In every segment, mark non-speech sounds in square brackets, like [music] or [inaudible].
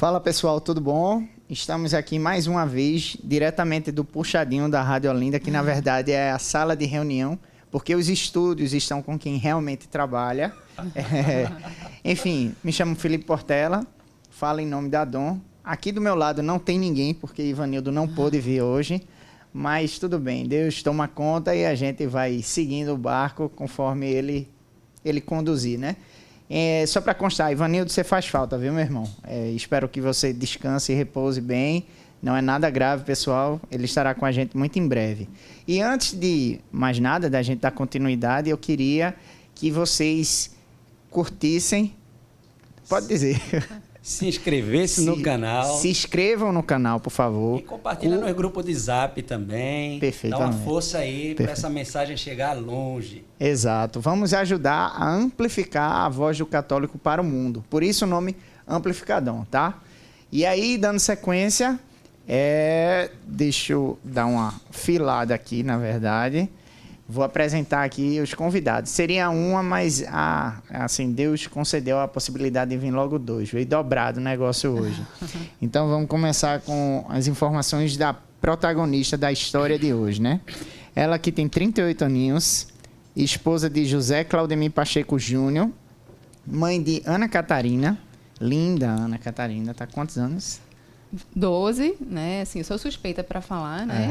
Fala pessoal, tudo bom? Estamos aqui mais uma vez, diretamente do Puxadinho da Rádio Olinda, que na verdade é a sala de reunião, porque os estúdios estão com quem realmente trabalha. [laughs] É, enfim, me chamo Felipe Portela, falo em nome da Dom. Aqui do meu lado não tem ninguém, porque Ivanildo não pôde vir hoje, mas tudo bem, Deus toma conta e a gente vai seguindo o barco conforme ele, ele conduzir, né? É, só para constar, Ivanildo, você faz falta, viu, meu irmão? É, espero que você descanse e repouse bem. Não é nada grave, pessoal. Ele estará com a gente muito em breve. E antes de mais nada, da gente dar continuidade, eu queria que vocês curtissem. Pode dizer. [laughs] Se inscrevesse no canal. Se inscrevam no canal, por favor. E compartilha o... no grupo de zap também. Perfeito. Dá uma força aí para essa mensagem chegar longe. Exato. Vamos ajudar a amplificar a voz do católico para o mundo. Por isso o nome Amplificadão, tá? E aí, dando sequência, é... deixa eu dar uma filada aqui, na verdade. Vou apresentar aqui os convidados. Seria uma, mas ah, assim, Deus concedeu a possibilidade de vir logo dois. Veio dobrado o negócio hoje. [laughs] Então vamos começar com as informações da protagonista da história de hoje, né? Ela que tem 38 aninhos, esposa de José Claudemir Pacheco Júnior, mãe de Ana Catarina, linda Ana Catarina, tá quantos anos? 12, né? Assim, eu sou suspeita para falar, né?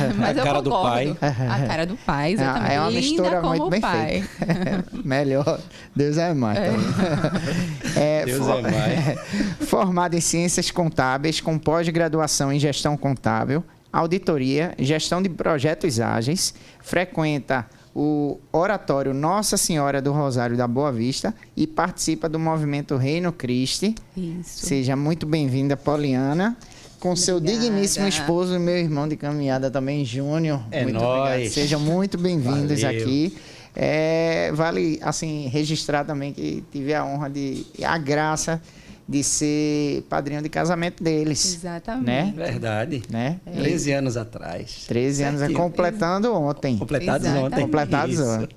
É. [laughs] Mas a eu cara concordo. do pai. A cara do pai, exatamente. É uma Linda mistura como muito bem pai. feita. [laughs] Melhor. Deus é mais. É. [laughs] É, Deus for... é mais. Formada em ciências contábeis, com pós-graduação em gestão contábil, auditoria, gestão de projetos ágeis, frequenta o oratório Nossa Senhora do Rosário da Boa Vista e participa do movimento Reino Christi. Isso. Seja muito bem-vinda, Poliana. Com Obrigada. seu digníssimo esposo e meu irmão de caminhada também, Júnior. É muito nóis. obrigado. Sejam muito bem-vindos aqui. É, vale, assim, registrar também que tive a honra de... a graça de ser padrinho de casamento deles. Exatamente. Né? Verdade. Né? 13 anos atrás. 13 anos, é completando ontem. Completados Exatamente. ontem. Completados Isso. ontem.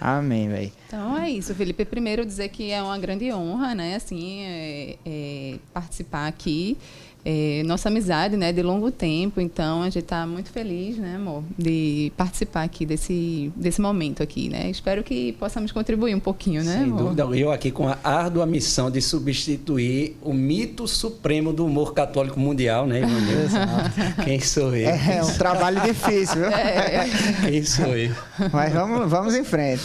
Amém, velho. Então é isso, Felipe. Primeiro dizer que é uma grande honra, né? Assim, é, é, participar aqui. É, nossa amizade, né, de longo tempo. Então a gente está muito feliz, né, amor, de participar aqui desse desse momento aqui, né? Espero que possamos contribuir um pouquinho, né, Sem amor? dúvida. Eu aqui com a árdua missão de substituir o mito supremo do humor católico mundial, né, Ivanildo? Quem sou eu? É, é um trabalho difícil, viu? Quem sou eu? Mas vamos, vamos em frente.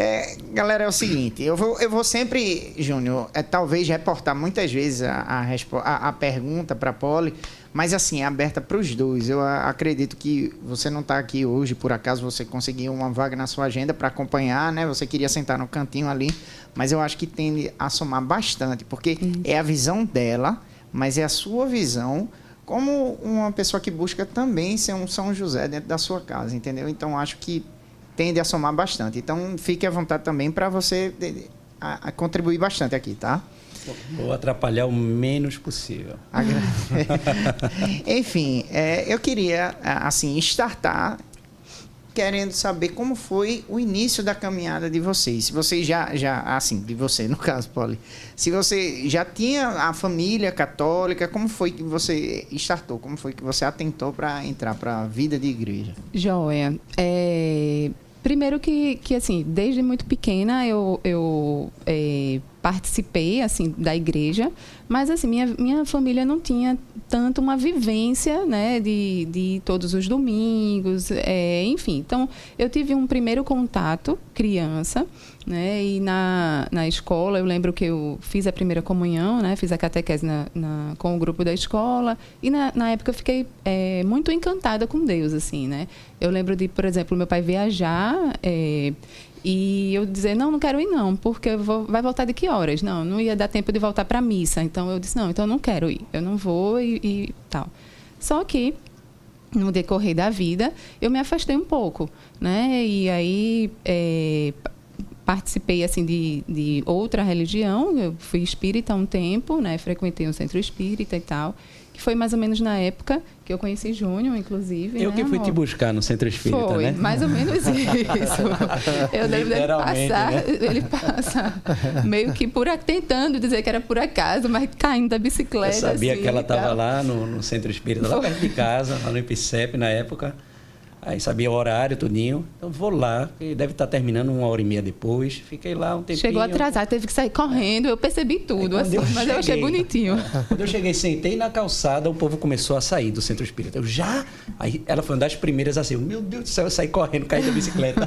É, galera, é o seguinte, eu vou, eu vou sempre, Júnior, é, talvez reportar muitas vezes a, a, a- pergunta para a Poli, mas assim, é aberta para os dois. Eu acredito que você não está aqui hoje, por acaso você conseguiu uma vaga na sua agenda para acompanhar, né? Você queria sentar no cantinho ali, mas eu acho que tende a somar bastante, porque é a visão dela, mas é a sua visão como uma pessoa que busca também ser um São José dentro da sua casa, entendeu? Então acho que tende a somar bastante. Então fique à vontade também para você de- a- a contribuir bastante aqui, tá? Vou atrapalhar o menos possível. [laughs] Enfim, é, eu queria a- assim startar querendo saber como foi o início da caminhada de vocês. Se vocês já, já assim, de você no caso, Poli, se você já tinha a família católica, como foi que você startou? Como foi que você atentou para entrar para a vida de igreja? Joia. É, primeiro que, que, assim, desde muito pequena eu, eu é, participei, assim, da igreja, mas, assim, minha, minha família não tinha tanto uma vivência, né, de, de todos os domingos, é, enfim. Então, eu tive um primeiro contato, criança, né, e na, na escola, eu lembro que eu fiz a primeira comunhão, né, fiz a catequese na, na- com o grupo da escola, e na, na época eu fiquei é, muito encantada com Deus, assim, né. Eu lembro de, por exemplo, meu pai viajar, é, e eu dizer, não, não quero ir não, porque vou, vai voltar de que horas? Não, não ia dar tempo de voltar para a missa. Então eu disse, não, então eu não quero ir, eu não vou e, e tal. Só que no decorrer da vida, eu me afastei um pouco, né? E aí é, pa- participei assim de, de outra religião. Eu fui espírita um tempo, né? Frequentei um centro espírita e tal, que foi mais ou menos na época que eu conheci Júnior, inclusive. Eu né, que fui amor? te buscar no centro espírita, Foi, né? mais ou menos [laughs] isso. Eu lembro dele Literalmente, passar, né? ele passa meio que por, tentando dizer que era por acaso, mas caindo da Eu bicicleta. sabia assim, que ela estava lá no, no centro espírita, lá perto de casa, lá no IPCEP na época. Aí sabia o horário, tudinho. Então vou lá, que deve estar terminando uma hora e meia depois. Fiquei lá um tempinho. Chegou atrasado, teve que sair correndo. Eu percebi tudo, Aí, assim, eu mas eu achei cheguei- bonitinho. [laughs] Quando eu cheguei, sentei na calçada, o povo começou a sair do centro espírita. Eu já. Aí ela foi uma das primeiras assim, eu, meu Deus do céu, eu saí correndo, caí da bicicleta.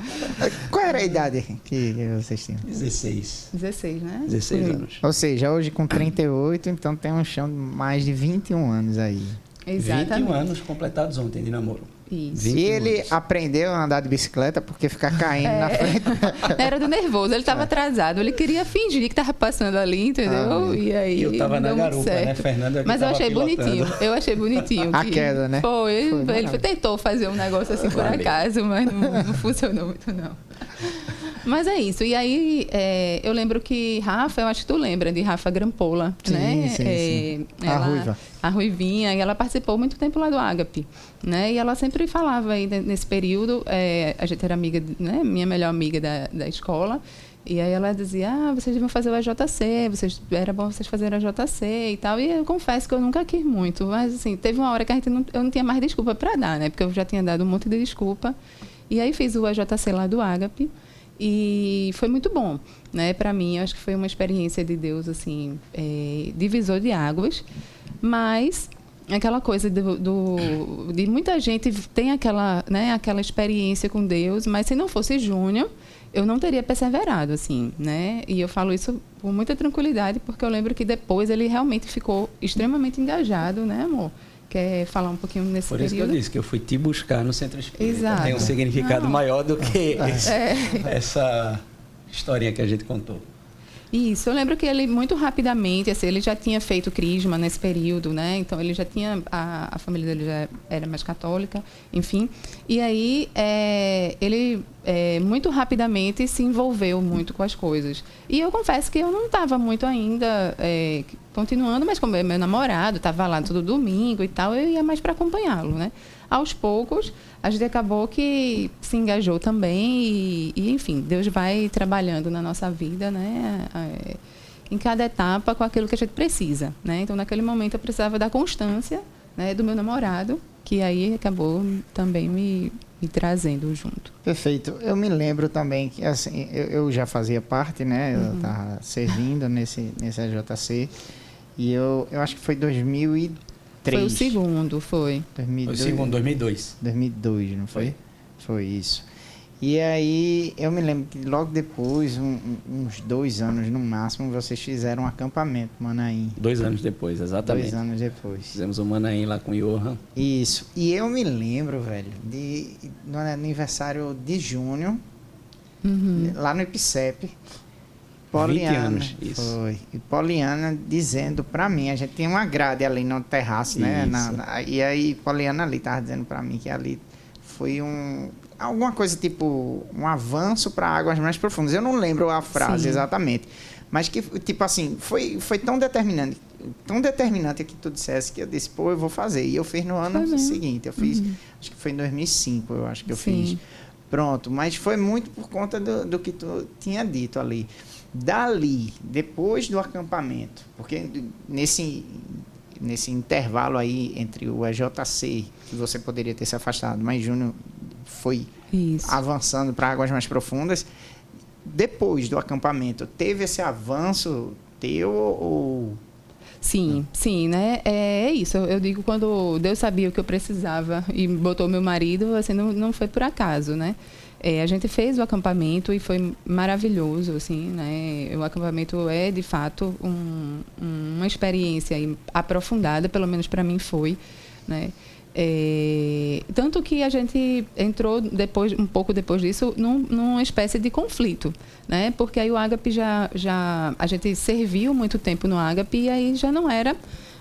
[laughs] Qual era a idade que vocês tinham? 16. 16, né? 16 Por aí. anos. Ou seja, hoje com 38, então tem um chão de mais de 21 anos aí. Exatamente. 21 anos completados ontem de namoro. Isso. E 21 ele aprendeu a andar de bicicleta porque ficar caindo É. na frente. [laughs] Era do nervoso, ele estava atrasado. Ele queria fingir que estava passando ali, entendeu? Ah, e aí. Eu tava não na garupa, né? certo. Fernanda que Mas eu achei pilotando. bonitinho. Eu achei bonitinho. A que queda, né? Foi, ele, Foi ele tentou fazer um negócio assim por Valeu. acaso, mas não, não funcionou muito, não. Mas é isso. E aí, é, eu lembro que Rafa, eu acho que tu lembra de Rafa Grampola, Sim, né? sim, É, sim. A ruiva. A Ruivinha, e ela participou muito tempo lá do Agape, né? E ela sempre falava aí ne- nesse período, é, a gente era amiga, né? Minha melhor amiga da, da escola, e aí ela dizia, ah, vocês deviam fazer o EJC, vocês, era bom vocês fazerem o EJC e tal. E eu confesso que eu nunca quis muito, mas assim, teve uma hora que a gente não, eu não tinha mais desculpa para dar, né? Porque eu já tinha dado um monte de desculpa. E aí fiz o EJC lá do Agape, e foi muito bom, né? Para mim, acho que foi uma experiência de Deus assim, é, divisor de águas, mas aquela coisa do, do- de muita gente tem aquela, né, aquela experiência com Deus, mas se não fosse Júnior, eu não teria perseverado assim, né? E eu falo isso com muita tranquilidade, porque eu lembro que depois ele realmente ficou extremamente engajado, né, amor? Quer falar um pouquinho nesse Por isso que eu período? disse que eu fui te buscar no centro espírita. Exato. Tem um significado Não. maior do que esse- É. essa historinha que a gente contou. Isso, eu lembro que ele muito rapidamente, assim, ele já tinha feito crisma nesse período, né? Então ele já tinha, a, a família dele já era mais católica, enfim. E aí é, ele é, muito rapidamente se envolveu muito com as coisas. E eu confesso que eu não estava muito ainda é, continuando, mas como é meu namorado estava lá todo domingo e tal, eu ia mais para acompanhá-lo, né? Aos poucos, a gente acabou que se engajou também e, e, enfim, Deus vai trabalhando na nossa vida, né? É, em cada etapa com aquilo que a gente precisa, né? Então, naquele momento, eu precisava da constância né, do meu namorado, que aí acabou também me, me trazendo junto. Perfeito. Eu me lembro também que assim, eu, eu já fazia parte, né? Uhum. Eu estava servindo nesse, nesse AJC. E eu, eu acho que foi 2003. Foi o segundo, foi. Foi 2002, segundo 2002. 2002, não foi? Foi. Foi isso. E aí, eu me lembro que logo depois, um- um- uns dois anos no máximo, vocês fizeram um acampamento, Manaim. Dois anos depois, exatamente. Dois anos depois. Fizemos o Manaim lá com o Johan. Isso. E eu me lembro, velho, de no aniversário de junho, Uhum. lá no IPCEP. 20 anos, isso. Foi. E Poliana dizendo pra mim, a gente tinha uma grade ali no terraço, né? Na- na- e aí Poliana ali tava dizendo pra mim que ali foi um alguma coisa tipo um avanço para águas mais profundas. Eu não lembro a frase Sim. exatamente, mas que tipo assim, foi foi tão determinante, tão determinante que tu dissesse que eu disse, pô, eu vou fazer. E eu fiz no ano seguinte, eu fiz, acho que foi em 2005, eu acho que eu Sim. fiz. Pronto, mas foi muito por conta do, do que tu tinha dito ali. Dali, depois do acampamento, porque nesse, nesse intervalo aí entre o EJC, que você poderia ter se afastado, mas Júnior foi Isso. avançando para águas mais profundas, depois do acampamento, teve esse avanço teu ou... Sim, sim, né? É, é isso. Eu, eu digo quando Deus sabia o que eu precisava e botou meu marido, assim, não, não foi por acaso, né? É, a gente fez o acampamento e foi maravilhoso, assim, né? O acampamento é, de fato, um- uma experiência aprofundada, pelo menos para mim foi, né? É, tanto que a gente entrou depois, um pouco depois disso, num, numa espécie de conflito, né? Porque aí o Agape já, já a gente serviu muito tempo no Agape e aí já não era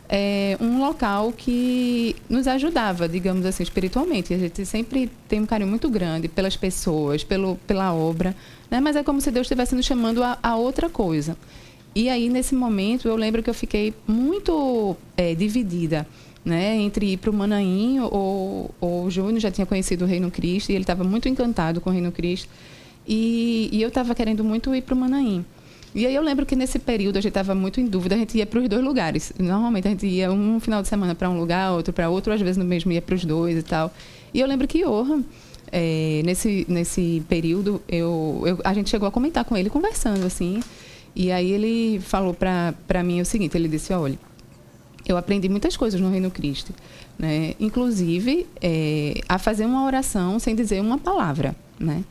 é, um local que nos ajudava, digamos assim, espiritualmente. A gente sempre tem um carinho muito grande pelas pessoas, pelo, pela obra, né? Mas é como se Deus estivesse nos chamando a, a outra coisa. E aí, nesse momento, eu lembro que eu fiquei muito é, dividida né, entre ir para o Manaim ou, ou o Júnior já tinha conhecido o Reino Cristo e ele estava muito encantado com o Reino Cristo. E, e eu estava querendo muito ir para o Manaim. E aí eu lembro que nesse período a gente estava muito em dúvida, a gente ia para os dois lugares. Normalmente a gente ia um final de semana para um lugar, outro para outro, às vezes no mesmo ia para os dois e tal. E eu lembro que Johan, é, nesse, nesse período, eu, eu, a gente chegou a comentar com ele, conversando assim. E aí ele falou para mim o seguinte, ele disse, olha, eu aprendi muitas coisas no Reino Cristo, né? Inclusive é, a fazer uma oração sem dizer uma palavra, né?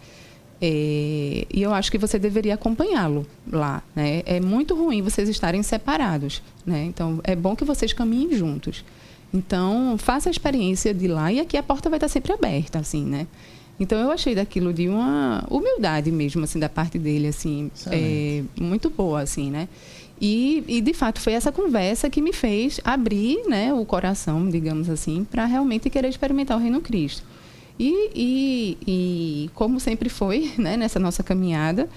É, e eu acho que você deveria acompanhá-lo lá. Né? É muito ruim vocês estarem separados. Né? Então, é bom que vocês caminhem juntos. Então, faça a experiência de lá e aqui a porta vai estar sempre aberta, assim, né? Então, eu achei daquilo de uma humildade mesmo, assim, da parte dele, assim, é, muito boa, assim, né? E, e, de fato, foi essa conversa que me fez abrir né, o coração, digamos assim, para realmente querer experimentar o Reino Cristo. E, e, e como sempre foi, [laughs] né, nessa nossa caminhada,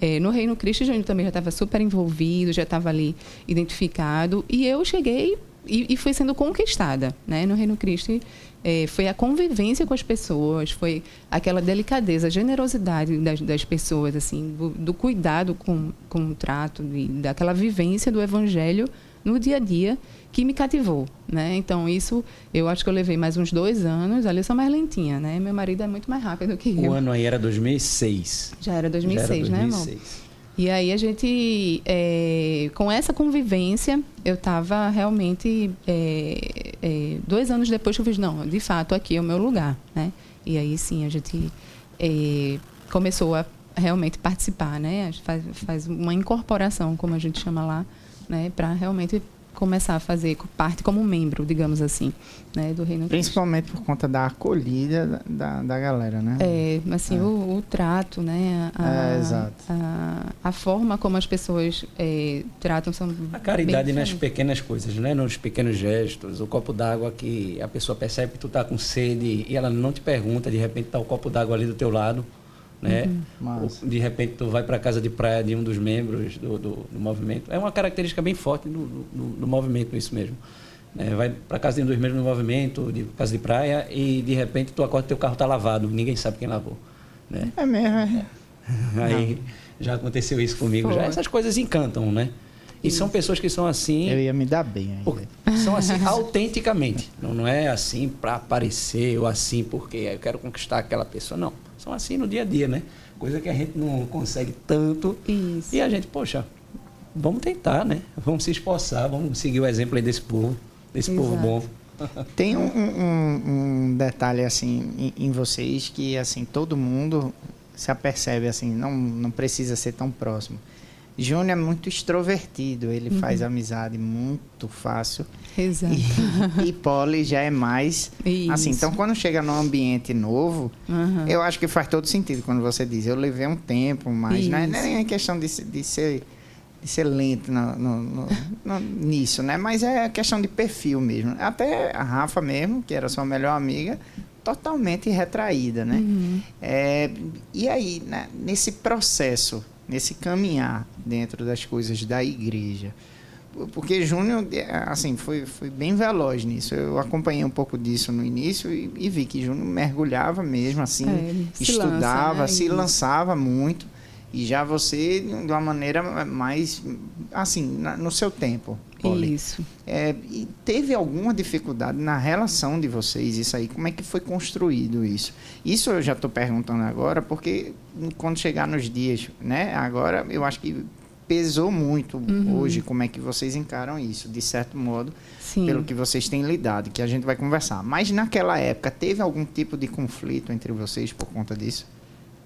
é, no Reino Cristo, Júnior também já estava super envolvido, já estava ali identificado. E eu cheguei e, e fui sendo conquistada né, no Reino Cristo. É, foi a convivência com as pessoas, foi aquela delicadeza, generosidade das, das pessoas, assim, do, do, cuidado com, com o trato, de, daquela vivência do Evangelho no dia a dia que me cativou, né? Então isso eu acho que eu levei mais uns dois anos. Ali eu sou mais lentinha, né? Meu marido é muito mais rápido que eu. O ano aí era 2006. Já era 2006, Já era 2006. né, irmão? E aí a gente, é, com essa convivência, eu estava realmente é, é, dois anos depois que eu fiz, não, de fato aqui é o meu lugar, né? E aí sim a gente é, começou a realmente participar, né? Faz, faz uma incorporação, como a gente chama lá, né? Para realmente começar a fazer parte como membro, digamos assim, né, do Reino Principalmente por conta da acolhida da, da galera, né? É, assim, é. O, o, trato, né? A, é, exato. A, a, forma como as pessoas é, tratam são A caridade nas pequenas coisas, né? Nos pequenos gestos, o copo d'água que a pessoa percebe que tu tá com sede e ela não te pergunta, de repente tá o copo d'água ali do teu lado, né? Uhum. De repente tu vai para a casa de praia de um dos membros do, do, do, movimento. É uma característica bem forte do, do movimento isso mesmo. É, vai para casa de um dos membros do movimento, de casa de praia, e de repente tu acorda teu carro está lavado, ninguém sabe quem lavou. Né? É mesmo, é. [laughs] Aí Não. já aconteceu isso comigo. Já essas coisas encantam, né? E são pessoas que são assim. Eu ia me dar bem aí. São assim autenticamente. Não, não é assim para aparecer ou assim porque eu quero conquistar aquela pessoa. Não são assim no dia a dia, né? Coisa que a gente não consegue tanto. Isso. E a gente, poxa, vamos tentar, né? Vamos se esforçar, vamos seguir o exemplo aí desse povo, desse Exato. povo bom. [laughs] Tem um, um, um detalhe assim em, em, vocês que assim todo mundo se apercebe assim, não, não precisa ser tão próximo. Júnior é muito extrovertido, ele uhum. faz amizade muito fácil. Exato. E, [laughs] e Polly já é mais Isso. assim. Então, quando chega num ambiente novo, uhum. eu acho que faz todo sentido quando você diz. Eu levei um tempo, mas não é, é nem questão de, de ser de ser lento no, no, no, [laughs] no, nisso, né? Mas é questão de perfil mesmo. Até a Rafa mesmo, que era sua melhor amiga, totalmente retraída, né? Uhum. É, e aí, né, nesse processo nesse caminhar dentro das coisas da igreja. Porque Júnior, assim, foi, foi bem veloz nisso. Eu acompanhei um pouco disso no início e, e vi que Júnior mergulhava mesmo, assim, é, estudava, se, lança, né? se lançava muito. E já você, de uma maneira mais, assim, no seu tempo. Poli. Isso. É, e teve alguma dificuldade na relação de vocês, isso aí? Como é que foi construído isso? Isso eu já estou perguntando agora, porque quando chegar nos dias, né? Agora eu acho que pesou muito uhum. hoje como é que vocês encaram isso, de certo modo, Sim. pelo que vocês têm lidado, que a gente vai conversar. Mas naquela época, teve algum tipo de conflito entre vocês por conta disso?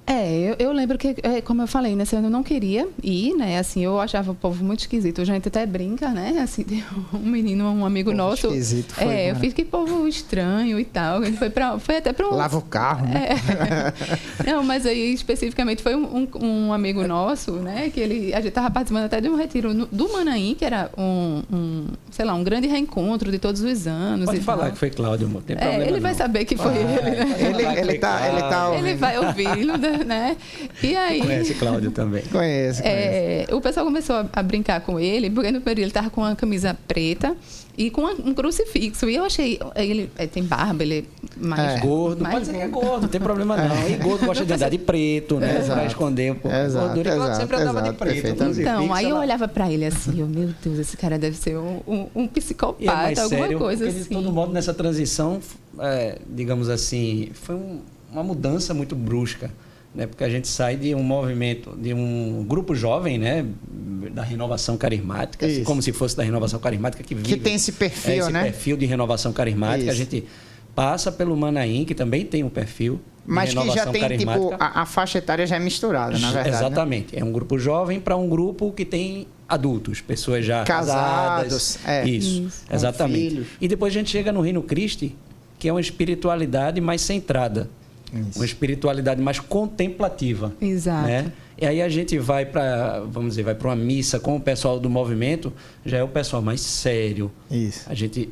É, eu, eu, lembro que, é, como eu falei, nesse ano eu não queria ir, né? Assim, eu achava o povo muito esquisito. A gente até brinca, né? [laughs] Assim, um menino, um amigo povo nosso. Esquisito, foi, é, eu fiz que povo estranho e tal. Ele foi, pra, foi até para um. Lava o carro, né? É. [laughs] não, mas aí especificamente foi um, um, um, amigo nosso, né? Que ele. A gente estava participando até de um retiro no, do Manaim, que era um, um, sei lá, um grande reencontro de todos os anos. Pode falar tal. que foi Cláudio, não tem é, Ele não. vai saber que foi ele, né? Ele, ele, tá, ele, tá ele vai ouvir, não [laughs] né? E aí... Conhece Cláudio também. Conhece, conhece. É, o pessoal começou a, a, brincar com ele, porque no período ele estava com uma camisa preta e com um crucifixo. E eu achei. Ele é, tem barba, ele é mais. É. Gordo, mais... pode ser que é gordo, não tem problema não. É. E gordo gosta de andar de preto, né? Exato. Pra esconder um pouco exato, gordura. Exato, e sempre andava de preto. Então, aí eu olhava pra ele assim, oh, meu Deus, esse cara deve ser um, um, um psicopata, é alguma sério, coisa assim. De todo modo, nessa transição, é, digamos assim, foi um, uma mudança muito brusca né? Porque a gente sai de um movimento, de um grupo jovem, né? Da renovação carismática, assim, como se fosse da renovação carismática que vive. Que tem esse perfil, é, esse né? perfil de renovação carismática. Isso. A gente passa pelo Manaim, que também tem um perfil. Mas que já tem, tipo, a, a, faixa etária já é misturada, na verdade. Né? Exatamente. Né? É um grupo jovem para um grupo que tem adultos, pessoas já casadas. casadas é. Isso, Isso. exatamente. E depois a gente chega no Reino Cristo, que é uma espiritualidade mais centrada. Isso. Uma espiritualidade mais contemplativa. Exato. Né? E aí a gente vai para, vamos dizer, vai para uma missa com o pessoal do movimento, já é o pessoal mais sério. Isso. A gente,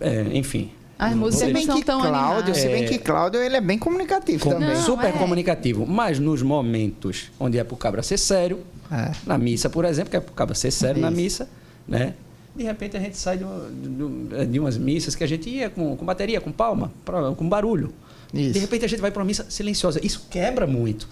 é, enfim. As músicas não são tão Cláudio, Se bem que Cláudio ele é bem comunicativo com, também. Não, super é. comunicativo. Mas nos momentos onde é para o cabra ser sério, é. na missa, por exemplo, que é para o cabra ser sério Isso. na missa, né? De repente a gente sai de, de, de, umas missas que a gente ia com, com bateria, com palma, com barulho. Isso. De repente a gente vai para uma missa silenciosa. Isso quebra muito.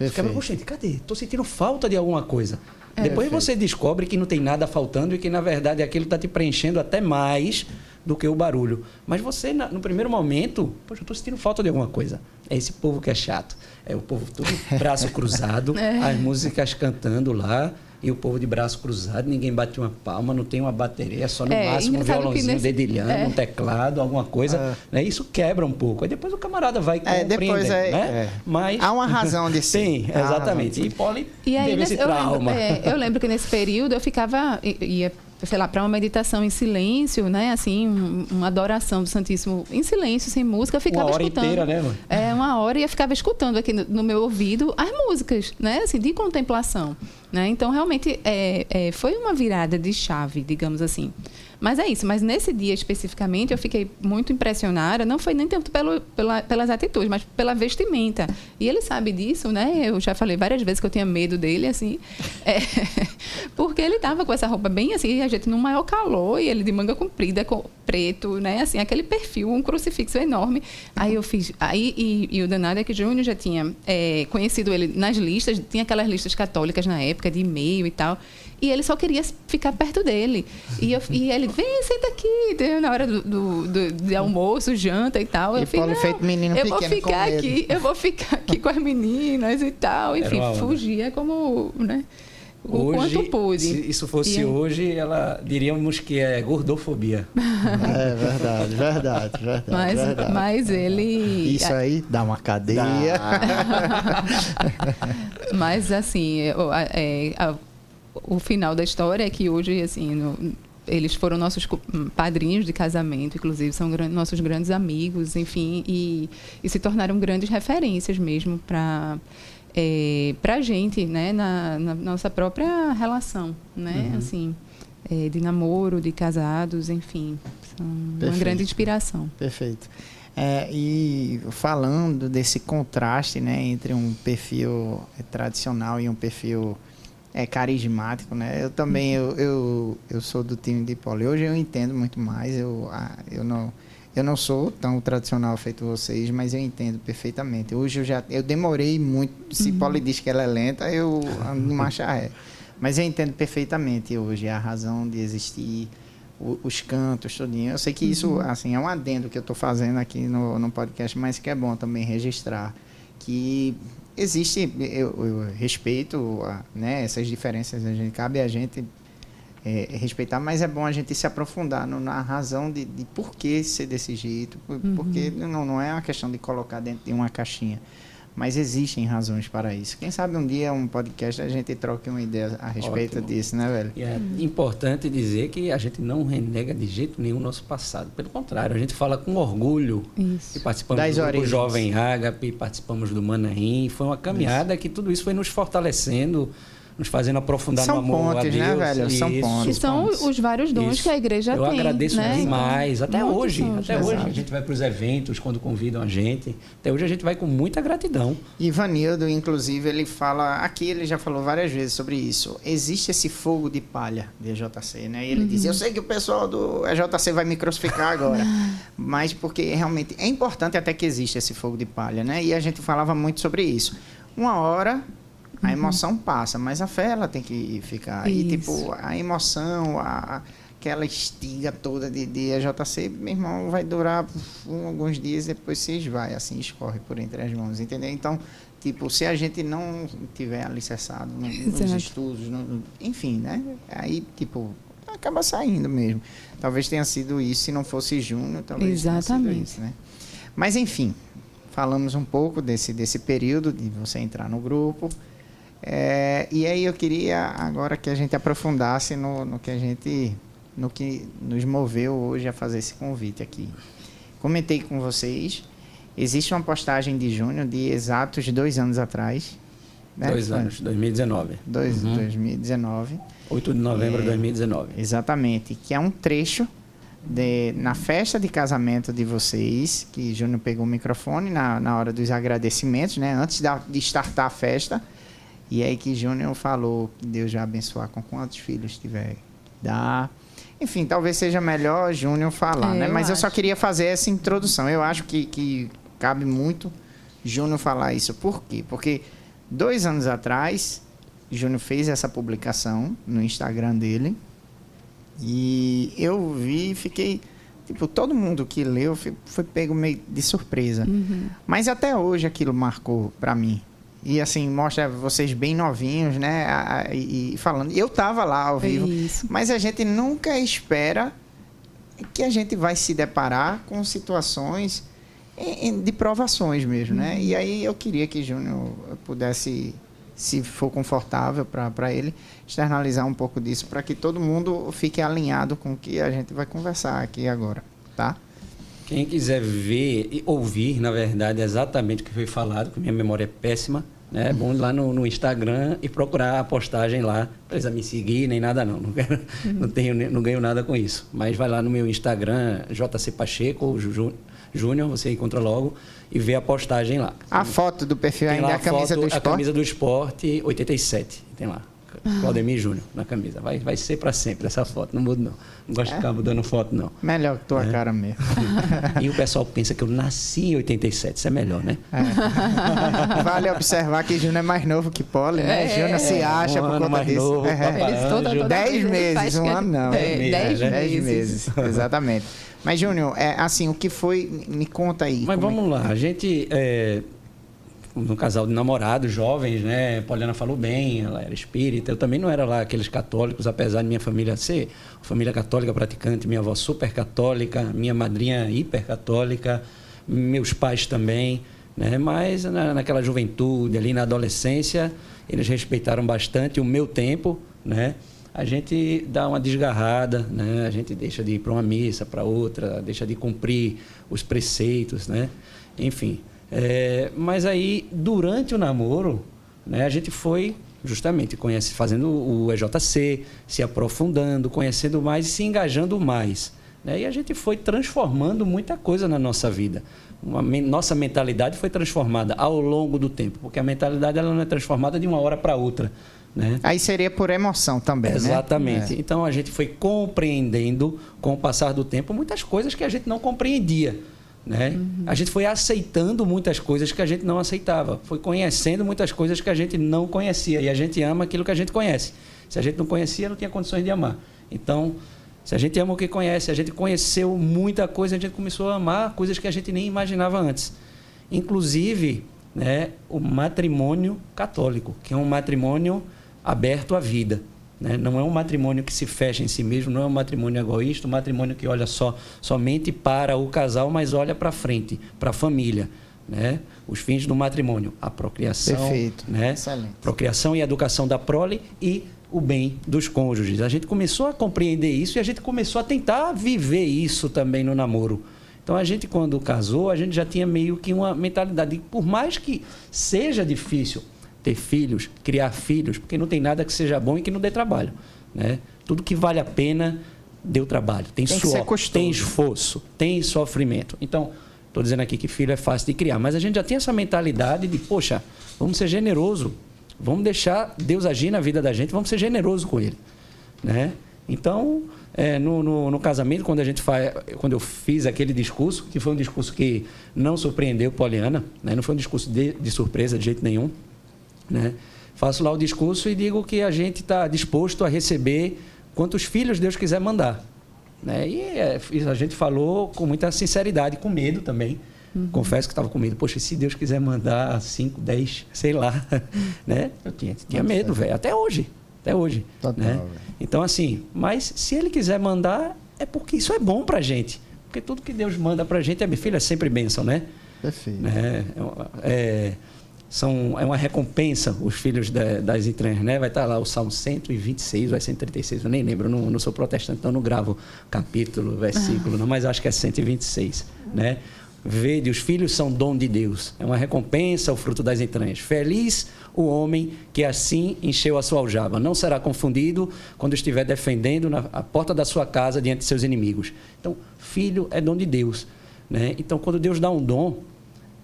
Isso quebra, poxa, gente, cadê? Estou sentindo falta de alguma coisa. É, Depois perfeito. você descobre que não tem nada faltando e que, na verdade, aquilo está te preenchendo até mais do que o barulho. Mas você, no primeiro momento, poxa, eu estou sentindo falta de alguma coisa. É esse povo que é chato. É o povo todo braço [laughs] cruzado, é. as músicas cantando lá e o povo de braço cruzado, ninguém bate uma palma, não tem uma bateria, só no é, máximo um violãozinho nesse... dedilhando, é. um teclado, alguma coisa. É. Né? Isso quebra um pouco. Aí depois o camarada vai é, compreender, é, né? É. Mas... Há uma razão de [laughs] ser. Sim, exatamente. E pode e aí, nesse, esse trauma. Eu lembro, eu lembro que nesse período eu ficava... ia sei lá, para uma meditação em silêncio, né? Assim, uma adoração do Santíssimo em silêncio, sem música, eu ficava uma hora escutando. inteira, né? Mano? É, uma hora e eu ficava escutando aqui no, no, meu ouvido as músicas, né? Assim, de contemplação, né? Então, realmente, é, é, foi uma virada de chave, digamos assim. Mas é isso. Mas nesse dia especificamente, eu fiquei muito impressionada. Não foi nem tanto pelo, pela, pelas atitudes, mas pela vestimenta. E ele sabe disso, né? Eu já falei várias vezes que eu tinha medo dele, assim. É, [laughs] porque ele estava com essa roupa bem assim, a gente no maior calor, e ele de manga comprida, com preto, né? Assim, aquele perfil, um crucifixo enorme. Aí eu fiz. Aí, e, e o danado é que Júnior já tinha é, conhecido ele nas listas, tinha aquelas listas católicas na época, de e-mail e tal. E ele só queria ficar perto dele. E, eu, e ele, vem, senta aqui. Na hora do, do, do de almoço, janta e tal. Eu e falei, feito menino eu vou ficar aqui, eu vou ficar aqui com as meninas e tal. Enfim, fugia como, né? O hoje, quanto pude. Se isso fosse e... hoje, ela diríamos que é gordofobia. [laughs] É verdade, verdade, verdade. Mas, verdade. mas ele. Isso aí dá uma cadeia. Dá. [laughs] mas assim, é, a, o final da história é que hoje, assim, no, eles foram nossos padrinhos de casamento, inclusive são nossos grandes amigos, enfim, e, e se tornaram grandes referências mesmo para é, para a gente, né, na, na, nossa própria relação, né, uhum. assim, é, de namoro, de casados, enfim, são Perfeito. uma grande inspiração. Perfeito. É, e falando desse contraste, né, entre um perfil tradicional e um perfil é carismático, né? Eu também eu, eu, eu sou do time de pole. Hoje eu entendo muito mais. Eu, eu não eu não sou tão tradicional feito vocês, mas eu entendo perfeitamente. Hoje eu já eu demorei muito. Se uhum. diz que ela é lenta, eu ando marcha [laughs] ré. Mas eu entendo perfeitamente hoje a razão de existir os cantos, tudinho. Eu sei que isso, uhum. assim, é um adendo que eu estou fazendo aqui no, no podcast, mas que é bom também registrar que existe, eu, eu respeito né, essas diferenças, a gente, cabe a gente é, respeitar, mas é bom a gente se aprofundar no, na razão de, de por que ser desse jeito, uhum. porque não, não é uma questão de colocar dentro de uma caixinha. Mas existem razões para isso. Quem sabe um dia um podcast a gente troque uma ideia a respeito Ótimo. disso, né, velho? E é importante dizer que a gente não renega de jeito nenhum o nosso passado. Pelo contrário, a gente fala com orgulho. Isso. E participamos das do origens. Jovem Ágape, participamos do Manaim. Foi uma caminhada isso. que tudo isso foi nos fortalecendo nos fazendo aprofundar são no amor pontes, a né, Deus. né, velho? São Isso. pontos. Que são pontos. os vários dons Isso. que a igreja Eu tem. agradeço né? demais. Até Muitos hoje. dons, Até hoje. exato. A gente vai para os eventos quando convidam a gente. Até hoje a gente vai com muita gratidão. Ivanildo, inclusive, ele fala, aqui ele já falou várias vezes sobre isso. Existe esse fogo de palha de EJC, né? E ele diz, eu sei que o pessoal do EJC vai me crucificar agora, [laughs] mas porque realmente é importante até que exista esse fogo de palha, né? E a gente falava muito sobre isso. Uma hora a emoção passa, mas a fé ela tem que ficar. E Isso. tipo, a emoção, a, aquela estiga toda de, de EJC, meu irmão, vai durar um, alguns dias depois se esvai, assim, escorre por entre as mãos, entendeu? Então, tipo, se a gente não tiver alicerçado no- [laughs] nos estudos, no- enfim, né? Aí, tipo, acaba saindo mesmo. Talvez tenha sido isso, se não fosse Júnior, talvez tenha sido Exatamente. isso, né? Mas, enfim, falamos um pouco desse, desse período de você entrar no grupo. É, e aí eu queria agora que a gente aprofundasse no, no que a gente, no que nos moveu hoje a fazer esse convite aqui. Comentei com vocês, existe uma postagem de Júnior de exatos dois anos atrás. né? Dois Foi? anos, 2019. Dois, Uhum. 2019. 8 de novembro É. de 2019. Exatamente, que é um trecho de, na festa de casamento de vocês, que Júnior pegou o microfone na, na hora dos agradecimentos, né? Antes da, de startar a festa. E aí que Júnior falou que Deus vai abençoar com quantos filhos tiver dar. Enfim, talvez seja melhor Júnior falar, É, né? eu Mas eu só acho. queria fazer essa introdução. Eu acho que, que cabe muito Júnior falar isso. Por quê? Porque dois anos atrás, Júnior fez essa publicação no Instagram dele. E eu vi e fiquei. Tipo, todo mundo que leu foi, foi pego meio de surpresa. Uhum. Mas até hoje aquilo marcou pra mim. E assim, mostra vocês bem novinhos, né? E, e falando. Eu tava lá ao vivo. Isso. Mas a gente nunca espera que a gente vai se deparar com situações de provações mesmo, né? E aí eu queria que Júnior pudesse, se for confortável para ele, externalizar um pouco disso para que todo mundo fique alinhado com o que a gente vai conversar aqui agora, tá? Quem quiser ver e ouvir, na verdade, exatamente o que foi falado, que minha memória é péssima, né? É bom ir lá no, no Instagram e procurar a postagem lá. Não precisa me seguir nem nada, não. Não, quero- não tenho, não ganho nada com isso. Mas vai lá no meu Instagram, JC Pacheco, Júnior, você encontra logo e vê a postagem lá. A foto do perfil Tem ainda é a camisa foto, do A esporte. camisa do esporte 87. Tem lá. Claudemir Júnior na camisa. Vai, vai ser para sempre essa foto. Não mudo, não. Não gosto de ficar mudando foto, não. Melhor que tua cara mesmo. [laughs] E o pessoal pensa que eu nasci em 87. Isso é melhor, né? É. [laughs] Vale observar que Júnior é mais novo que Poli, né? É. Júnior se acha Um por ano conta mais disso. novo, É. toda, toda Dez meses, um ano não. É, Dez dez meses, Dez meses. exatamente. Mas, Júnior, é, assim, o que foi. Me conta aí. Mas é vamos lá. A gente, é, um casal de namorados jovens, né? Poliana falou bem, ela era espírita. Eu também não era lá aqueles católicos, apesar de minha família ser família católica praticante, minha avó super católica, minha madrinha hiper católica, meus pais também, né? Mas na, naquela juventude, ali na adolescência, eles respeitaram bastante o meu tempo, né? A gente dá uma desgarrada, né? A gente deixa de ir para uma missa, para outra, deixa de cumprir os preceitos, né? Enfim, é, mas aí durante o namoro, né? A gente foi justamente conhece, fazendo o EJC, se aprofundando, conhecendo mais e se engajando mais. Né? E a gente foi transformando muita coisa na nossa vida. Uma, nossa mentalidade foi transformada ao longo do tempo, porque a mentalidade ela não é transformada de uma hora para outra. Né? Aí seria por emoção também, Exatamente. né? Então a gente foi compreendendo, com o passar do tempo, muitas coisas que a gente não compreendia. Né? A gente foi aceitando muitas coisas que a gente não aceitava. Foi conhecendo muitas coisas que a gente não conhecia. E a gente ama aquilo que a gente conhece. Se a gente não conhecia, não tinha condições de amar. Então, se a gente ama o que conhece, a gente conheceu muita coisa, a gente começou a amar coisas que a gente nem imaginava antes. Inclusive, né, o matrimônio católico, que é um matrimônio aberto à vida. Né? Não é um matrimônio que se fecha em si mesmo, não é um matrimônio egoísta, um matrimônio que olha só somente para o casal, mas olha para frente, para a família. Né? Os fins do matrimônio, a procriação, Perfeito. né? Excelente. procriação e educação da prole e o bem dos cônjuges. A gente começou a compreender isso e a gente começou a tentar viver isso também no namoro. Então a gente quando casou, a gente já tinha meio que uma mentalidade, de, por mais que seja difícil ter filhos, criar filhos, porque não tem nada que seja bom e que não dê trabalho. Né? Tudo que vale a pena deu trabalho. Tem, tem suor, tem esforço, tem sofrimento. Então, estou dizendo aqui que filho é fácil de criar, mas a gente já tem essa mentalidade de, poxa, vamos ser generoso, vamos deixar Deus agir na vida da gente, vamos ser generoso com Ele. Né? Então, é, no, no, no, casamento, quando a gente faz, quando eu fiz aquele discurso, que foi um discurso que não surpreendeu Poliana, né? não foi um discurso de, de surpresa de jeito nenhum, né? faço lá o discurso e digo que a gente está disposto a receber quantos filhos Deus quiser mandar. Né? E é, a gente falou com muita sinceridade, com medo também. Uhum. Confesso que estava com medo. Poxa, se Deus quiser mandar 5, 10, sei lá. [laughs] né? Eu tinha, tinha medo, velho. Até hoje. Até hoje. Total, né? Então, assim, mas se Ele quiser mandar, é porque isso é bom para gente. Porque tudo que Deus manda para gente, é, filho, é sempre bênção, né? Perfeito. É, é, é são, é uma recompensa os filhos da, das entranhas, né? Vai estar lá o Salmo 126 ou é 136, eu nem lembro, não, não sou protestante, então não gravo capítulo, versículo, não, mas acho que é 126, né? Vede, os filhos são dom de Deus, é uma recompensa o fruto das entranhas. Feliz o homem que assim encheu a sua aljava. Não será confundido quando estiver defendendo na, a porta da sua casa diante de seus inimigos. Então, filho é dom de Deus. Né? Então, quando Deus dá um dom,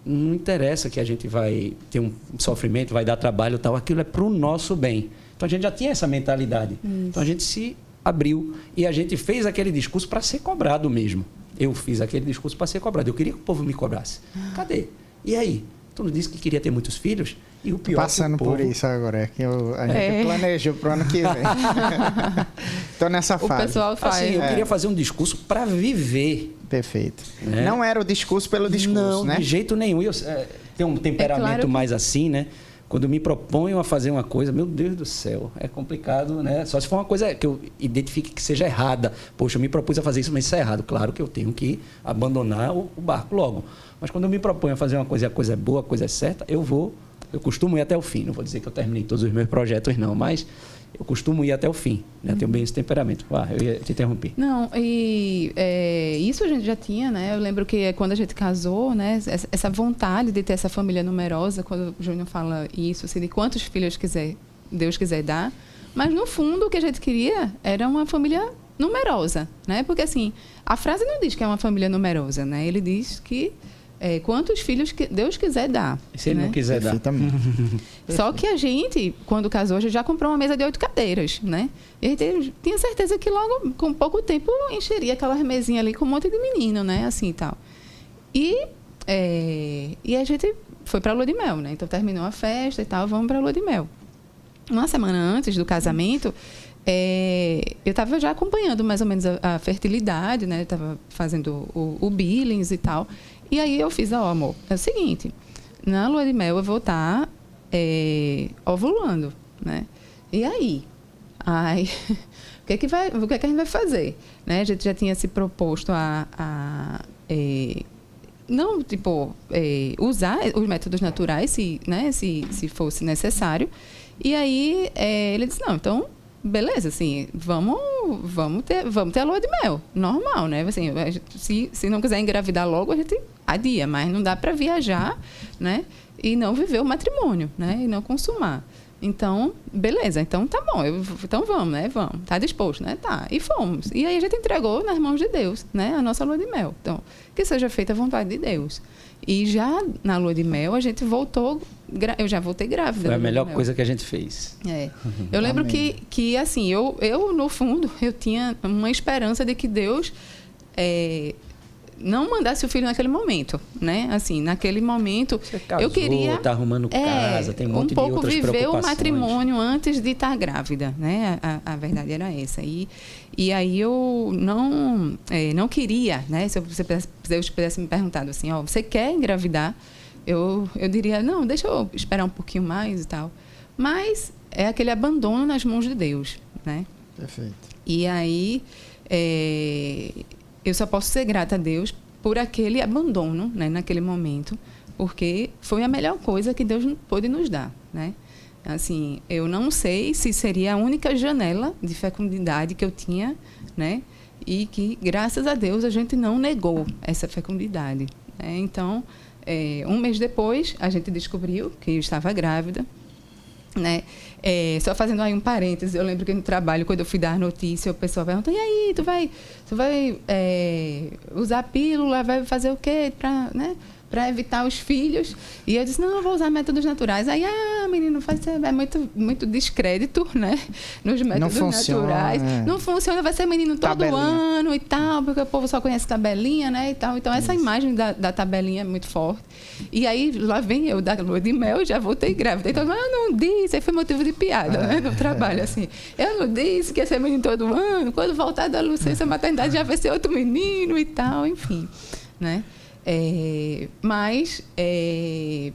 não interessa que a gente vai ter um sofrimento, vai dar trabalho tal, aquilo é para o nosso bem. Então a gente já tinha essa mentalidade. Isso. Então a gente se abriu e a gente fez aquele discurso para ser cobrado mesmo. Eu fiz aquele discurso para ser cobrado. Eu queria que o povo me cobrasse. Cadê? E aí? Tu não disse que queria ter muitos filhos? E o pior Passando é por isso agora, é que eu, a gente é. planejou para o ano que vem. [laughs] Estou nessa fase. O pessoal faz. Assim, eu é. queria fazer um discurso para viver. Perfeito. É. Não era o discurso pelo discurso, não, né? de jeito nenhum. Eu é, tenho um temperamento é claro mais assim, né? Quando me proponho a fazer uma coisa, meu Deus do céu, é complicado, né? Só se for uma coisa que eu identifique que seja errada. Poxa, eu me propus a fazer isso, mas isso é errado. Claro que eu tenho que abandonar o, o barco logo. Mas quando eu me proponho a fazer uma coisa e a coisa é boa, a coisa é certa, eu vou eu costumo ir até o fim. Não vou dizer que eu terminei todos os meus projetos, não, mas eu costumo ir até o fim. Né? Uhum. Tenho bem esse temperamento. Ah, eu ia te interromper. Não, e é, isso a gente já tinha, né? Eu lembro que quando a gente casou, né? Essa vontade de ter essa família numerosa, quando o Júnior fala isso, assim, de quantos filhos quiser, Deus quiser dar. Mas no fundo o que a gente queria era uma família numerosa, né? Porque assim, a frase não diz que é uma família numerosa, né? Ele diz que é, quantos filhos que Deus quiser dar. Se ele né? não quiser dar. [laughs] Só que a gente, quando casou, a gente já comprou uma mesa de oito cadeiras, né? E a gente tinha certeza que logo, com pouco tempo, encheria aquela mesinha ali com um monte de menino, né? Assim e tal. E, é, e a gente foi para a lua de mel, né? Então terminou a festa e tal, vamos para a lua de mel. Uma semana antes do casamento, é, eu estava já acompanhando mais ou menos a, a fertilidade, né? Estava fazendo o, o billings e tal. E aí eu fiz, ó, oh, amor, é o seguinte, na lua de mel eu vou estar é, ovulando, né? E aí? Ai, [laughs] o que é que, vai, o que é que a gente vai fazer? Né? A gente já tinha se proposto a, a é, não, tipo, é, usar os métodos naturais, se, né, se, se fosse necessário. E aí é, ele disse, não, então beleza, assim, vamos, vamos ter, vamos ter a lua de mel, normal, né? Assim, se, se não quiser engravidar logo, a gente adia, mas não dá para viajar, né? E não viver o matrimônio, né? E não consumar. Então, beleza, então tá bom, eu, então vamos, né? Vamos, tá disposto, né? Tá. E fomos. E aí a gente entregou nas mãos de Deus, né? A nossa lua de mel. Então, que seja feita a vontade de Deus. E já na lua de mel, a gente voltou. Eu já voltei grávida. Foi a melhor coisa que a gente fez. É. Eu lembro que, que, assim, eu, eu, no fundo, eu tinha uma esperança de que Deus é, não mandasse o filho naquele momento, né? Assim, naquele momento, Você casou, eu queria tá arrumando é, casa, tem um monte um pouco de outras viver o matrimônio antes de estar grávida, né? A, a, verdade era essa. E, e aí eu não é, não queria, né? Se eu, se Deus tivesse me perguntado assim, ó, você quer engravidar? Eu eu diria não, deixa eu esperar um pouquinho mais e tal. Mas é aquele abandono nas mãos de Deus, né? Perfeito. E aí é, eu só posso ser grata a Deus por aquele abandono, né, naquele momento, porque foi a melhor coisa que Deus pôde nos dar, né? Assim, eu não sei se seria a única janela de fecundidade que eu tinha, né? E que, graças a Deus, a gente não negou essa fecundidade. Né? Então, é, um mês depois, a gente descobriu que eu estava grávida. né? É, só fazendo aí um parênteses, eu lembro que no trabalho, quando eu fui dar notícia, o pessoal perguntou, e aí, tu vai, tu vai é, usar pílula, vai fazer o quê? Pra, né? Para evitar os filhos. E eu disse, não, eu vou usar métodos naturais. Aí, ah, menino, faz, é muito, muito descrédito, né? Nos métodos não funciona, naturais. É. Não funciona, vai ser menino todo tabelinha. ano e tal, porque o povo só conhece tabelinha, né? E tal. Então, essa Isso. imagem da, da tabelinha é muito forte. E aí, lá vem eu da lua de mel, já voltei grávida. Então, eu não disse, aí foi motivo de piada, né? No trabalho, assim. Eu não disse que ia ser menino todo ano. Quando voltar da licença maternidade, já vai ser outro menino e tal, enfim, né? É, mas é,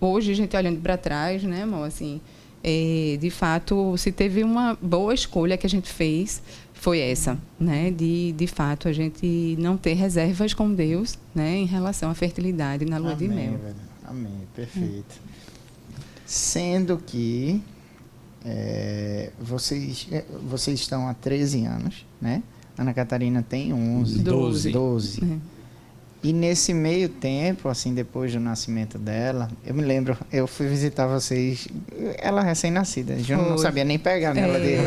hoje a gente olhando para trás, né, amor, assim, é, de fato, se teve uma boa escolha que a gente fez foi essa, né, de de fato a gente não ter reservas com Deus, né, em relação à fertilidade na lua Amém, de mel. Velho. Amém, perfeito. Sendo que é, vocês, é, vocês estão há 13 anos, né? Ana Catarina tem 11. 12. 12. É. E nesse meio tempo, assim, depois do nascimento dela, eu me lembro, eu fui visitar vocês, ela recém-nascida, eu não sabia nem pegar nela é. dele.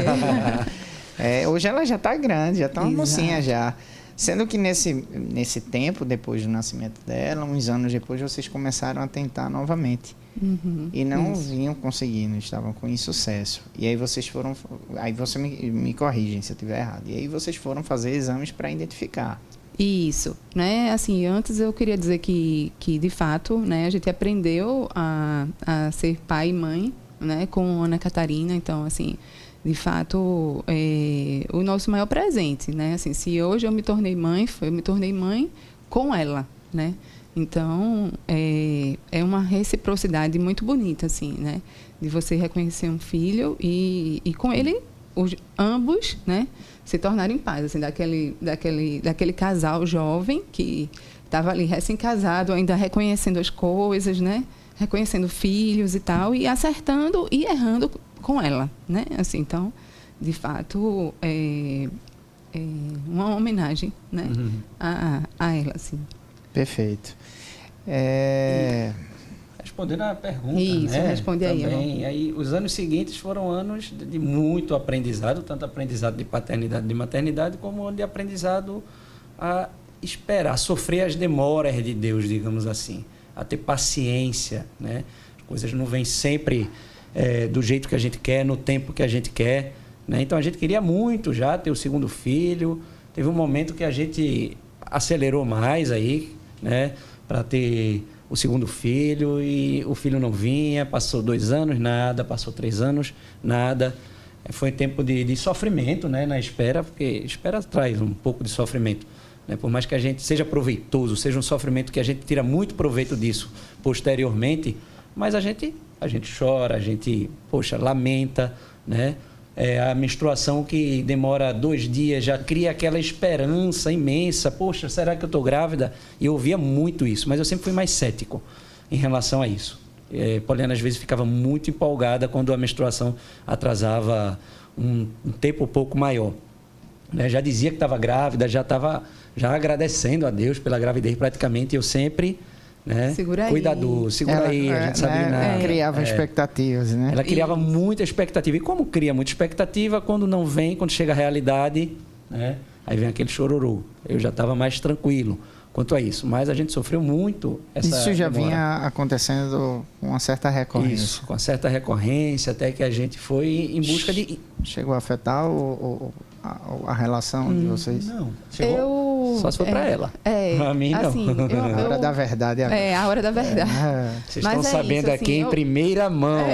[laughs] é, hoje ela já está grande, já está uma Exato. mocinha já. Sendo que nesse, nesse tempo, depois do nascimento dela, uns anos depois, vocês começaram a tentar novamente. Uhum, e não isso. vinham conseguindo, estavam com insucesso. E aí vocês foram. Aí você me, me corrigem se eu estiver errado. E aí vocês foram fazer exames para identificar. Isso, né? Assim, antes eu queria dizer que, que de fato, né, a gente aprendeu a, a ser pai e mãe, né, com Ana Catarina. Então, assim, de fato, é, o nosso maior presente, né? Assim, se hoje eu me tornei mãe, eu me tornei mãe com ela, né? Então, é, é uma reciprocidade muito bonita, assim, né? De você reconhecer um filho e, e com ele, os, ambos, né? Se tornarem pais, assim, daquele, daquele, daquele casal jovem que estava ali recém-casado, ainda reconhecendo as coisas, né? Reconhecendo filhos e tal, e acertando e errando com ela, né? Assim, então, de fato, é, é uma homenagem, né? Uhum. A, a ela, assim. Perfeito. É... E respondendo a pergunta, Isso, né? responde aí. Também. Aí, os anos seguintes foram anos de, muito aprendizado, tanto aprendizado de paternidade, de maternidade, como de aprendizado a esperar, a sofrer as demoras de Deus, digamos assim, a ter paciência, né? As coisas não vêm sempre é, do jeito que a gente quer, no tempo que a gente quer, né? Então a gente queria muito já ter o segundo filho. Teve um momento que a gente acelerou mais aí, né? Para ter o segundo filho e o filho não vinha, passou dois anos, nada, passou três anos, nada. Foi tempo de, de sofrimento né, na espera, porque espera traz um pouco de sofrimento. Né? Por mais que a gente seja proveitoso, seja um sofrimento que a gente tira muito proveito disso posteriormente, mas a gente, a gente chora, a gente, poxa, lamenta, né? É, a menstruação que demora dois dias já cria aquela esperança imensa. Poxa, será que eu estou grávida? E eu ouvia muito isso, mas eu sempre fui mais cético em relação a isso. É, Poliana às vezes ficava muito empolgada quando a menstruação atrasava um, um tempo um pouco maior. Né? Já dizia que estava grávida, já estava já agradecendo a Deus pela gravidez praticamente. Eu sempre né? Segura aí. Cuidador, segura ela, aí, a gente sabe né, nada. Criava é. expectativas, né? Ela criava Isso. muita expectativa. E como cria muita expectativa, quando não vem, quando chega a realidade, né? Aí vem aquele chororô. Eu já estava mais tranquilo quanto a isso. Mas a gente sofreu muito essa Isso já demora. vinha acontecendo com uma certa recorrência. Isso, com uma certa recorrência, até que a gente foi em busca de... Chegou a afetar o, o a, a relação hum, de vocês? Não. Chegou? Eu, Só se for é, para ela. É. [laughs] Para mim, não. Assim, eu, a hora da verdade. É, a hora da verdade. É. Vocês Mas estão é sabendo isso, aqui assim, em primeira mão. [laughs]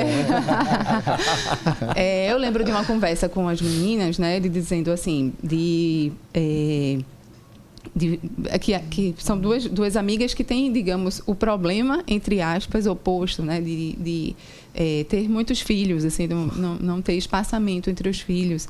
É. eu lembro de uma conversa com as meninas, né? De dizendo assim, de... É, de, que, que, são duas, duas amigas que têm, digamos, o problema, entre aspas, oposto, né? De, de é, ter muitos filhos, assim, não, não, não ter espaçamento entre os filhos.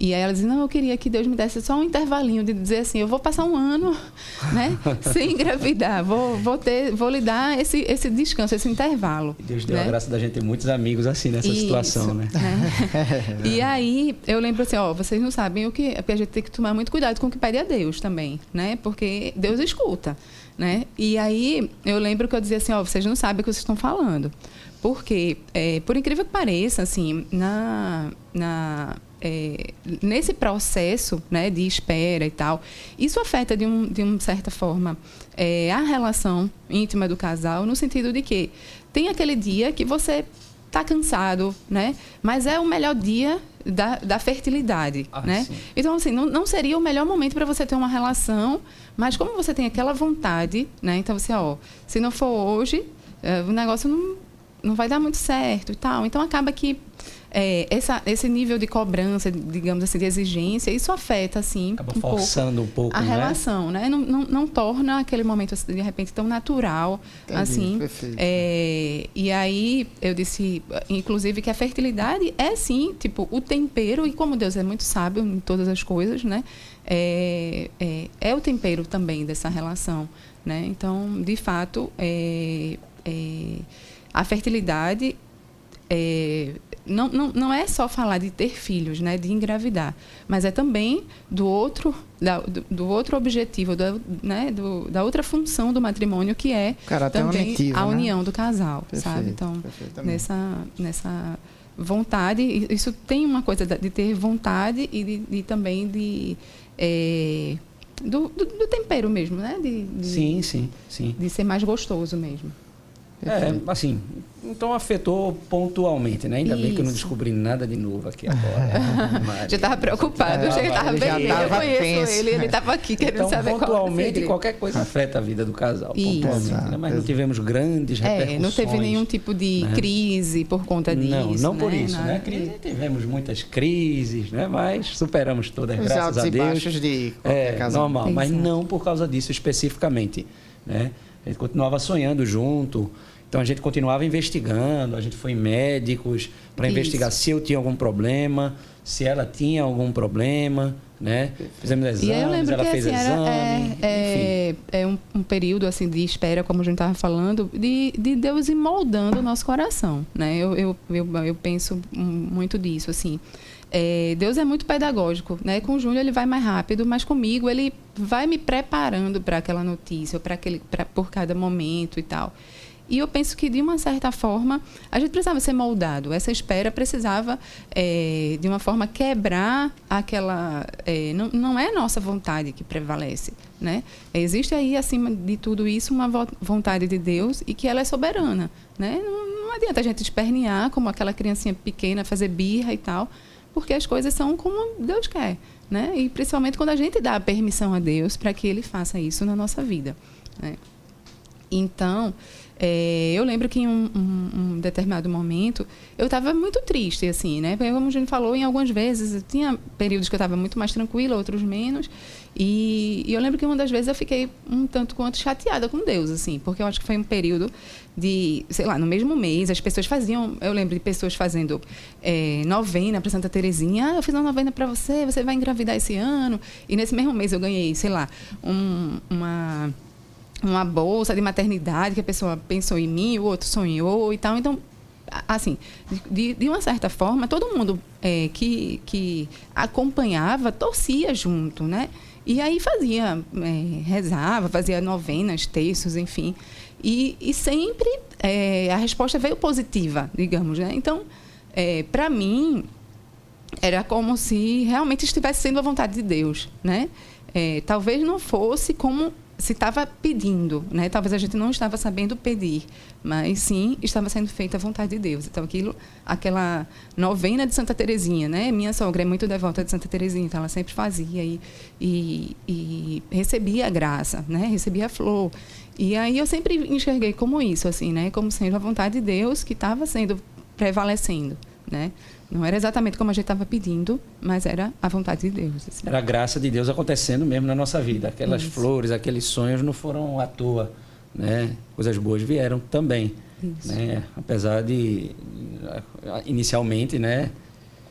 E aí ela dizia, não, eu queria que Deus me desse só um intervalinho de dizer assim, eu vou passar um ano, [laughs] né, sem engravidar, vou, vou ter, vou lhe dar esse, esse descanso, esse intervalo. E Deus deu né? a graça da gente ter muitos amigos assim nessa Isso, situação, né? né? [laughs] e aí eu lembro assim, ó, vocês não sabem o que, porque a gente tem que tomar muito cuidado com o que pede a Deus também, né? Porque Deus escuta, né? E aí eu lembro que eu dizia assim, ó, vocês não sabem o que vocês estão falando. Porque, é, por incrível que pareça, assim, na, na, é, nesse processo né, de espera e tal, isso afeta de, um, de uma certa forma é, a relação íntima do casal, no sentido de que tem aquele dia que você está cansado, né? Mas é o melhor dia da, da fertilidade, ah, né? Sim. Então, assim, não, não seria o melhor momento para você ter uma relação, mas como você tem aquela vontade, né? Então, você, ó, se não for hoje, é, o negócio não, não vai dar muito certo e tal. Então, acaba que é, essa, esse nível de cobrança, digamos assim, de exigência, isso afeta, assim, Acaba um forçando pouco, um pouco a né? relação, né? Não, não, não, torna aquele momento, assim, de repente, tão natural, Entendi, assim. Perfeito. É, e aí, eu disse, inclusive, que a fertilidade é, sim, tipo, o tempero, e como Deus é muito sábio em todas as coisas, né? É, é, é o tempero também dessa relação, né? Então, de fato, é, é a fertilidade é, não, não, não é só falar de ter filhos, né, de engravidar, mas é também do outro, da, do, do, outro objetivo, do, né, do, da outra função do matrimônio, que é também unitivo, a né? união do casal, Perfeito, sabe? Então, nessa, nessa vontade, isso tem uma coisa de ter vontade e de, de também de... É, do, do, do, tempero mesmo, né? De, de, sim, sim, sim. De ser mais gostoso mesmo. É, assim, então afetou pontualmente, né? Ainda Isso. bem que eu não descobri nada de novo aqui agora. [laughs] já estava preocupado, já estava bem, eu conheço tenso. ele, ele estava aqui querendo então, saber pontualmente qual qualquer coisa afeta a vida do casal, Isso. pontualmente, né? Mas não tivemos grandes repercussões. É, não teve nenhum tipo de né? crise por conta disso, Não, não né? por isso, nada né? Crise, tivemos muitas crises, né? Mas superamos todas, Os graças a Deus. E baixos de é, casal. normal, Exato. mas não por causa disso especificamente, né? A gente continuava sonhando junto, então a gente continuava investigando, a gente foi em médicos para investigar se eu tinha algum problema, se ela tinha algum problema, né? Fizemos exames, e eu lembro ela que, fez assim, exame, é, é, é um, um, período assim de espera, como a gente estava falando, de, de Deus ir moldando o nosso coração, né? Eu, eu, eu, eu penso muito disso, assim. É, Deus é muito pedagógico, né? Com o Júnior ele vai mais rápido, mas comigo ele vai me preparando para aquela notícia, para aquele, pra, por cada momento e tal. E eu penso que, de uma certa forma, a gente precisava ser moldado. Essa espera precisava, é, de uma forma, quebrar aquela. É, não, não é nossa vontade que prevalece. Né? Existe aí, acima de tudo isso, uma vontade de Deus e que ela é soberana. Né? Não, não adianta a gente espernear como aquela criancinha pequena, fazer birra e tal, porque as coisas são como Deus quer. Né? E principalmente quando a gente dá a permissão a Deus para que Ele faça isso na nossa vida. Né? Então, é, eu lembro que em um, um, um determinado momento eu estava muito triste, assim, né? Como a gente falou, em algumas vezes, tinha períodos que eu estava muito mais tranquila, outros menos. E, e, eu lembro que uma das vezes eu fiquei um tanto quanto chateada com Deus, assim, porque eu acho que foi um período de, sei lá, no mesmo mês, as pessoas faziam, eu lembro de pessoas fazendo é, novena para Santa Terezinha. Ah, eu fiz uma novena para você, você vai engravidar esse ano. E nesse mesmo mês eu ganhei, sei lá, um, uma uma bolsa de maternidade que a pessoa pensou em mim, o outro sonhou e tal. Então, assim, de, de uma certa forma, todo mundo é, que, que acompanhava torcia junto, né? E aí fazia, é, rezava, fazia novenas, textos, enfim. E, e sempre é, a resposta veio positiva, digamos, né? Então, é, para mim, era como se realmente estivesse sendo a vontade de Deus, né? É, talvez não fosse como se estava pedindo, né? Talvez a gente não estava sabendo pedir, mas sim estava sendo feita a vontade de Deus. Então aquilo, aquela novena de Santa Terezinha, né? Minha sogra é muito devota de Santa Terezinha, então ela sempre fazia e, e, e recebia a graça, né? Recebia a flor. E aí eu sempre enxerguei como isso, assim, né? Como sendo a vontade de Deus que estava sendo prevalecendo, né? Não era exatamente como a gente estava pedindo, mas era a vontade de Deus. Assim. Era a graça de Deus acontecendo mesmo na nossa vida. Aquelas Isso. flores, aqueles sonhos não foram à toa. Né? Coisas boas vieram também. Né? Apesar de, inicialmente, né?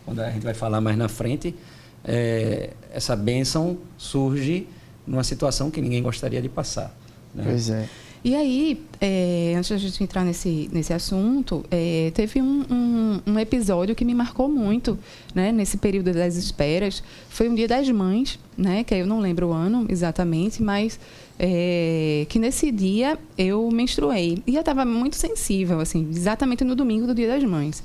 quando a gente vai falar mais na frente, é, essa bênção surge numa situação que ninguém gostaria de passar. Né? Pois é. E aí, é, antes da gente entrar nesse, nesse assunto, é, teve um, um, um, episódio que me marcou muito, né, nesse período das esperas. Foi um dia das mães, né, que eu não lembro o ano exatamente, mas é, que nesse dia eu menstruei. E eu estava muito sensível, assim, exatamente no domingo do dia das mães.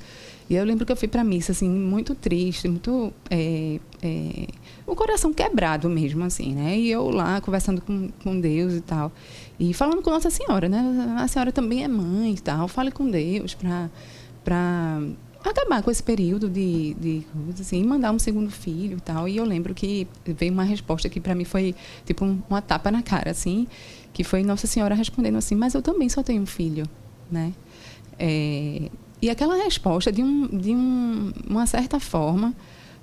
E eu lembro que eu fui para a missa, assim, muito triste, muito. É, é, o coração quebrado mesmo, assim, né? E eu lá conversando com, com Deus e tal. E falando com Nossa Senhora, né? A senhora também é mãe e tal. Fale com Deus para acabar com esse período de, de assim, mandar um segundo filho e tal. E eu lembro que veio uma resposta que para mim foi tipo um, uma tapa na cara, assim, que foi Nossa Senhora respondendo assim: Mas eu também só tenho um filho, né? É, e aquela resposta, de, um, de um, uma certa forma,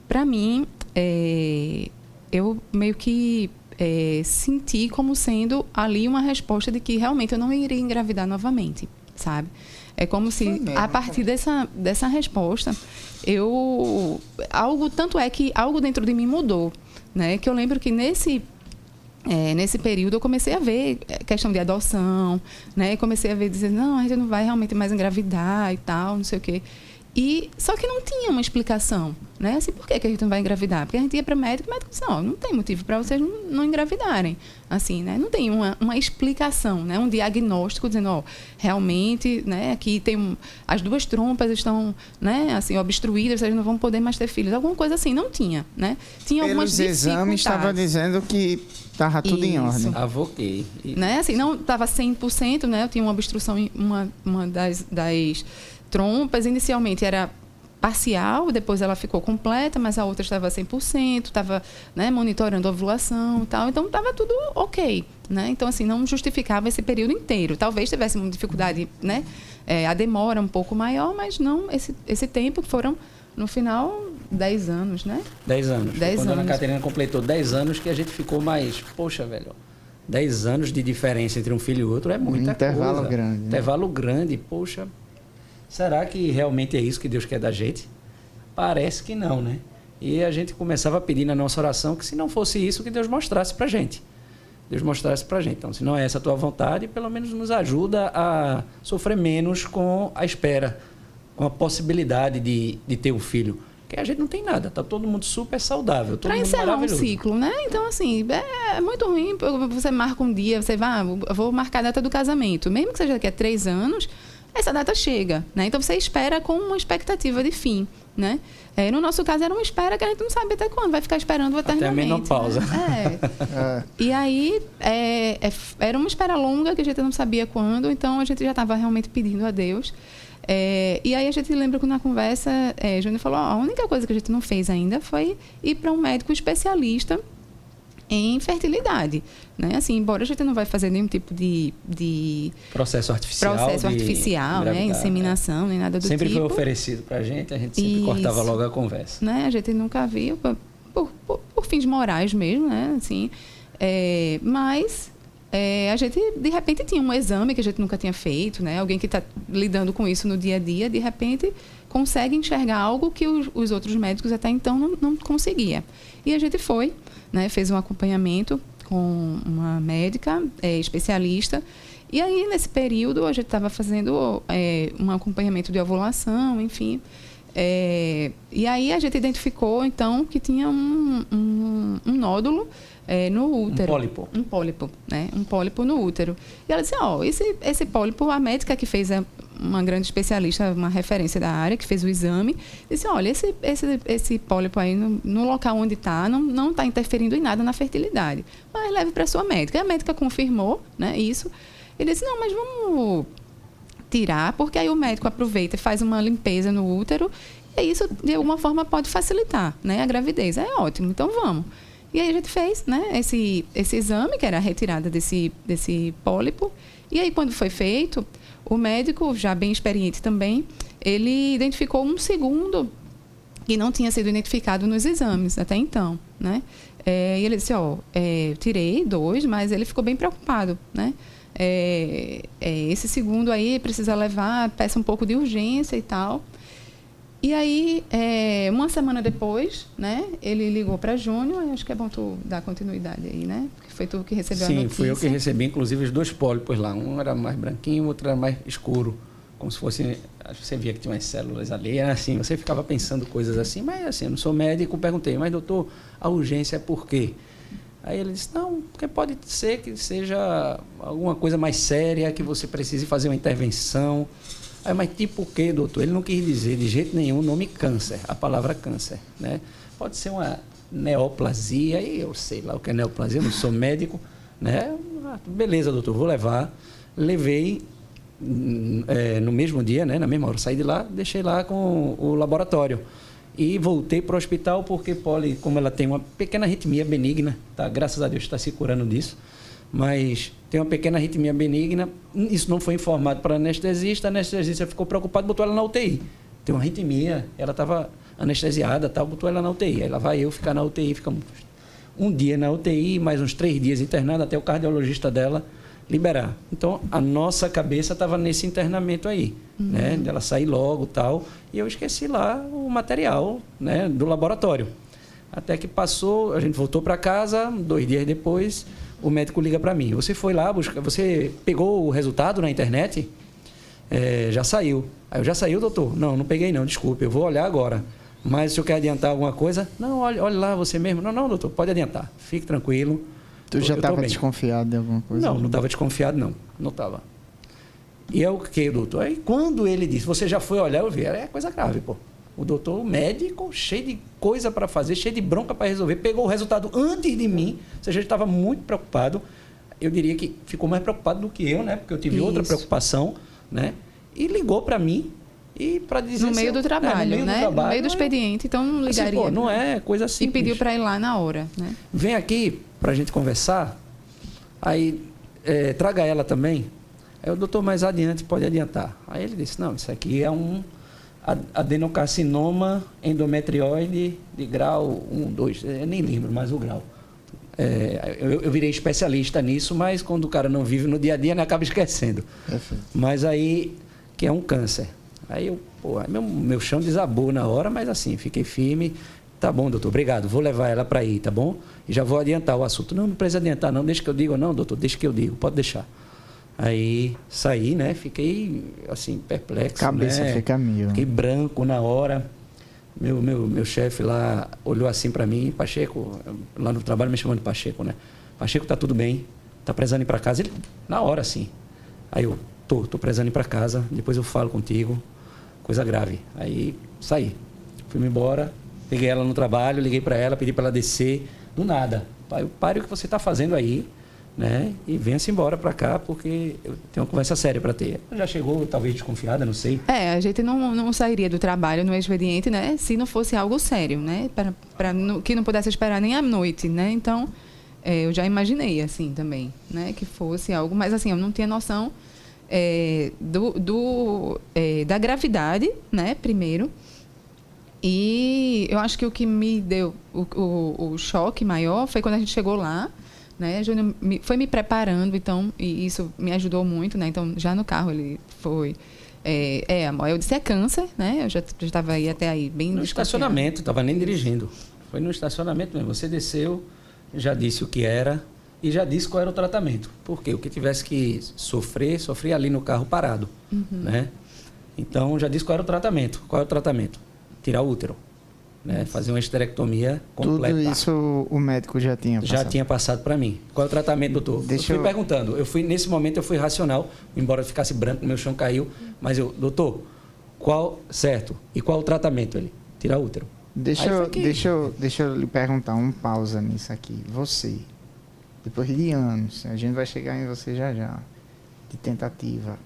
para mim, é, eu meio que é, senti como sendo ali uma resposta de que realmente eu não iria engravidar novamente, sabe? É como se, mesmo, a partir dessa, dessa resposta, eu. Algo, tanto é que algo dentro de mim mudou. Né? Que eu lembro que nesse é, nesse período eu comecei a ver é, questão de adoção, né? Comecei a ver dizer, não, a gente não vai realmente mais engravidar e tal, não sei o quê. E só que não tinha uma explicação, né? Assim, por que, que a gente não vai engravidar? Porque a gente ia para o médico, o médico disse, não, não tem motivo para vocês não, não, engravidarem, assim, né? Não tem uma, uma explicação, né? Um diagnóstico dizendo, ó, realmente, né? Aqui tem um, as duas trompas estão, né? Assim, obstruídas, vocês não vão poder mais ter filhos, alguma coisa assim, não tinha, né? Tinha Pelos algumas exames estava dizendo que estava tudo Isso. em ordem. Avoquei. Né? Assim, não estava 100%, né? Eu tinha uma obstrução em uma, uma das, das trompas. Inicialmente era parcial, depois ela ficou completa, mas a outra estava 100%, estava né, monitorando a ovulação e tal. Então, estava tudo ok. Né? Então, assim, não justificava esse período inteiro. Talvez tivesse uma dificuldade, né? É, a demora um pouco maior, mas não esse, esse tempo que foram, no final, 10 anos, né? 10 anos. Dez Quando anos. a Ana Catarina completou 10 anos que a gente ficou mais, poxa, velho, 10 anos de diferença entre um filho e outro é muita um intervalo coisa. grande. Né? Intervalo grande, poxa, Será que realmente é isso que Deus quer da gente? Parece que não, né? E a gente começava a pedir na nossa oração que se não fosse isso, que Deus mostrasse para gente. Deus mostrasse para gente. Então, se não é essa a tua vontade, pelo menos nos ajuda a sofrer menos com a espera, com a possibilidade de, de ter um filho. Porque a gente não tem nada, tá todo mundo super saudável. Para encerrar um ciclo, né? Então, assim, é, é muito ruim. Você marca um dia, você vai, ah, vou marcar a data do casamento. Mesmo que seja daqui a três anos, essa data chega, né? Então você espera com uma expectativa de fim, né? É, no nosso caso era uma espera que a gente não sabe até quando, vai ficar esperando eternamente. Até a menopausa. Né? É. [laughs] é. E aí é, é, era uma espera longa que a gente não sabia quando, então a gente já estava realmente pedindo a Deus. É, e aí a gente lembra que na conversa, é, Júnior falou, a única coisa que a gente não fez ainda foi ir para um médico especialista em fertilidade. Né? Assim, embora a gente não vai fazer nenhum tipo de, de processo artificial, processo artificial né? inseminação, nem nada do sempre tipo. Sempre foi oferecido para a gente, a gente sempre Isso. cortava logo a conversa. Né? A gente nunca viu, por, por, por fins morais mesmo, né? Assim, é, mas é, a gente, de repente, tinha um exame que a gente nunca tinha feito, né? Alguém que está lidando com isso no dia a dia, de repente, consegue enxergar algo que os, os outros médicos até então não, não conseguia. E a gente foi, né, fez um acompanhamento com uma médica é, especialista. E aí, nesse período, a gente estava fazendo é, um acompanhamento de ovulação, enfim. É, e aí a gente identificou, então, que tinha um, um, um nódulo é, no útero. Um pólipo. Um pólipo, né? Um pólipo no útero. E ela disse, ó, oh, esse, esse pólipo, a médica que fez a, uma grande especialista, uma referência da área, que fez o exame, disse: olha, esse, esse, esse pólipo aí, no, no local onde está, não está interferindo em nada na fertilidade. Mas leve para sua médica. A médica confirmou né, isso. Ele disse: não, mas vamos tirar, porque aí o médico aproveita e faz uma limpeza no útero, e isso, de alguma forma, pode facilitar né, a gravidez. É ótimo, então vamos. E aí a gente fez né, esse, esse exame, que era a retirada desse, desse pólipo. E aí, quando foi feito, o médico, já bem experiente também, ele identificou um segundo que não tinha sido identificado nos exames até então, né? É, e ele disse, ó, é, tirei dois, mas ele ficou bem preocupado, né? É, é, esse segundo aí precisa levar, peça um pouco de urgência e tal. E aí, é, uma semana depois, né, ele ligou para Júnior, acho que é bom tu dar continuidade aí, né? Porque foi tu que recebeu Sim, a notícia. Sim, fui eu que recebi, inclusive, os dois pólipos lá. Um era mais branquinho, o outro era mais escuro. Como se fosse, você via que tinha umas células ali, era assim, você ficava pensando coisas assim, mas assim, eu não sou médico, perguntei, mas doutor, a urgência é por quê? Aí ele disse, não, porque pode ser que seja alguma coisa mais séria, que você precise fazer uma intervenção. Aí, mas tipo o quê, doutor? Ele não quis dizer de jeito nenhum o nome câncer, a palavra câncer, né? Pode ser uma neoplasia, e eu sei lá o que é neoplasia, não sou médico, né? Ah, beleza, doutor, vou levar. Levei é, no mesmo dia, né? Na mesma hora, saí de lá, deixei lá com o laboratório. E voltei para o hospital porque Polly, como ela tem uma pequena arritmia benigna, tá? graças a Deus está se curando disso, mas tem uma pequena arritmia benigna, isso não foi informado para a anestesista, a anestesista ficou preocupado, botou ela na UTI. Tem uma arritmia, ela estava anestesiada, tal, botou ela na UTI. Aí lá vai eu ficar na UTI, ficamos um dia na UTI, mais uns três dias internada até o cardiologista dela liberar. Então, a nossa cabeça estava nesse internamento aí, uhum. né? Dela sair logo tal. E eu esqueci lá o material né, do laboratório. Até que passou, a gente voltou para casa, dois dias depois, o médico liga para mim. Você foi lá buscar, você pegou o resultado na internet? É, já saiu. Aí eu já saiu, doutor? Não, não peguei não, desculpe, eu vou olhar agora. Mas se eu quer adiantar alguma coisa? Não, olhe, olhe lá você mesmo. Não, não, doutor, pode adiantar. Fique tranquilo. Tu já estava desconfiado de alguma coisa? Não, não estava desconfiado, não. Não estava. E é o que, doutor? Aí quando ele disse, você já foi olhar, eu vi, é coisa grave, pô. O doutor, médico, cheio de coisa para fazer, cheio de bronca para resolver, pegou o resultado antes de mim, ou seja, ele estava muito preocupado. Eu diria que ficou mais preocupado do que eu, né? Porque eu tive Isso. outra preocupação, né? E ligou para mim e para dizer no meio do trabalho, é, no meio né? Do trabalho, no meio do expediente, então não ligaria. Assim, pô, não é coisa assim. E pediu para ir lá na hora, né? Vem aqui para a gente conversar. Aí é, traga ela também. Aí o doutor mais adiante pode adiantar. Aí ele disse, não, isso aqui é um adenocarcinoma endometrioide de grau 1, 2, eu nem lembro mais o grau. É, eu, eu, virei especialista nisso, mas quando o cara não vive no dia a dia, ele acaba esquecendo. Perfeito. Mas aí, que é um câncer. Aí eu, pô, meu, meu chão desabou na hora, mas assim, fiquei firme. Tá bom, doutor, obrigado. Vou levar ela para aí, tá bom? E já vou adiantar o assunto. Não, não precisa adiantar, não. Deixa que eu digo, não, doutor, deixa que eu digo, pode deixar. Aí saí, né? Fiquei assim, perplexo. Cabeça né? fica mil. Fiquei branco na hora. Meu, meu, meu chefe lá olhou assim para mim, Pacheco, lá no trabalho me chamando de Pacheco, né? Pacheco, tá tudo bem, tá precisando ir para casa. Ele, na hora, assim. Aí eu, tô, tô precisando ir para casa, depois eu falo contigo, coisa grave. Aí saí, fui-me embora, peguei ela no trabalho, liguei para ela, pedi para ela descer, do nada. Pai, pare o que você está fazendo aí, né? E venha-se embora para cá, porque eu tenho uma conversa séria para ter. Já chegou, talvez desconfiada, não sei. É, a gente não, não sairia do trabalho no expediente, né? Se não fosse algo sério, né? Para, para que não pudesse esperar nem à noite, né? Então, é, eu já imaginei, assim, também, né? Que fosse algo, mas assim, eu não tinha noção é, do, do é, da gravidade, né? Primeiro. E eu acho que o que me deu o, o, o choque maior foi quando a gente chegou lá, né? Júnior me, foi me preparando, então, e isso me ajudou muito, né? Então, já no carro ele foi. É, é amor, eu disse é câncer, né? Eu já estava aí até aí, bem no estacionamento, estava nem dirigindo. Foi no estacionamento mesmo. Você desceu, já disse o que era e já disse qual era o tratamento. Porque o que tivesse que sofrer, sofria ali no carro parado, uhum. né? Então, já disse qual era o tratamento. Qual é o tratamento? Tirar o útero né? fazer uma esterectomia completa. Tudo isso o médico já tinha passado? Já tinha passado para mim. Qual é o tratamento, doutor? Deixa eu fui eu... perguntando. Eu fui nesse momento eu fui racional, embora ficasse branco, meu chão caiu, mas eu, doutor, qual certo? E qual o tratamento ele? Tirar útero. Deixa eu, que... deixa eu, deixa eu lhe perguntar um pausa nisso aqui. Você, depois de anos, a gente vai chegar em você já já, de tentativa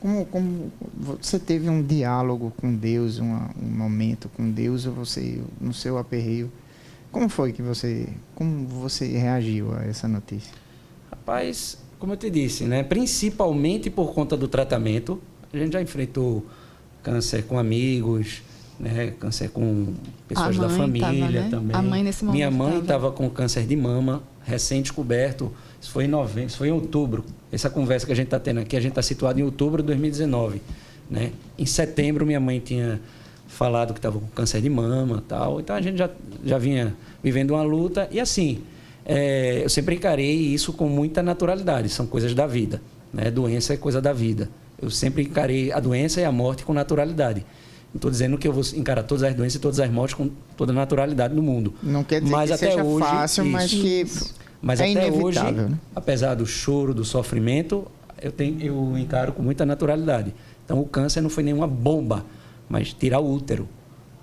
como, como você teve um diálogo com Deus, uma, um momento com Deus, ou você, no seu aperreio, como foi que você, como você reagiu a essa notícia? Rapaz, como eu te disse, né? Principalmente por conta do tratamento, a gente já enfrentou câncer com amigos, né? Câncer com pessoas da família tava, né? também. A mãe nesse momento Minha mãe estava com câncer de mama, recém-descoberto. Isso foi em novembro, isso foi em outubro. Essa conversa que a gente está tendo aqui, a gente está situado em outubro de 2019. Né? Em setembro, minha mãe tinha falado que estava com câncer de mama tal. Então a gente já, já vinha vivendo uma luta. E assim, é, eu sempre encarei isso com muita naturalidade. São coisas da vida. Né? Doença é coisa da vida. Eu sempre encarei a doença e a morte com naturalidade. Não estou dizendo que eu vou encarar todas as doenças e todas as mortes com toda a naturalidade do mundo. Não quer dizer mas que até seja hoje, fácil, isso. mas que mas é até hoje, né? apesar do choro, do sofrimento, eu, tenho, eu encaro com muita naturalidade. Então o câncer não foi nenhuma bomba, mas tirar o útero.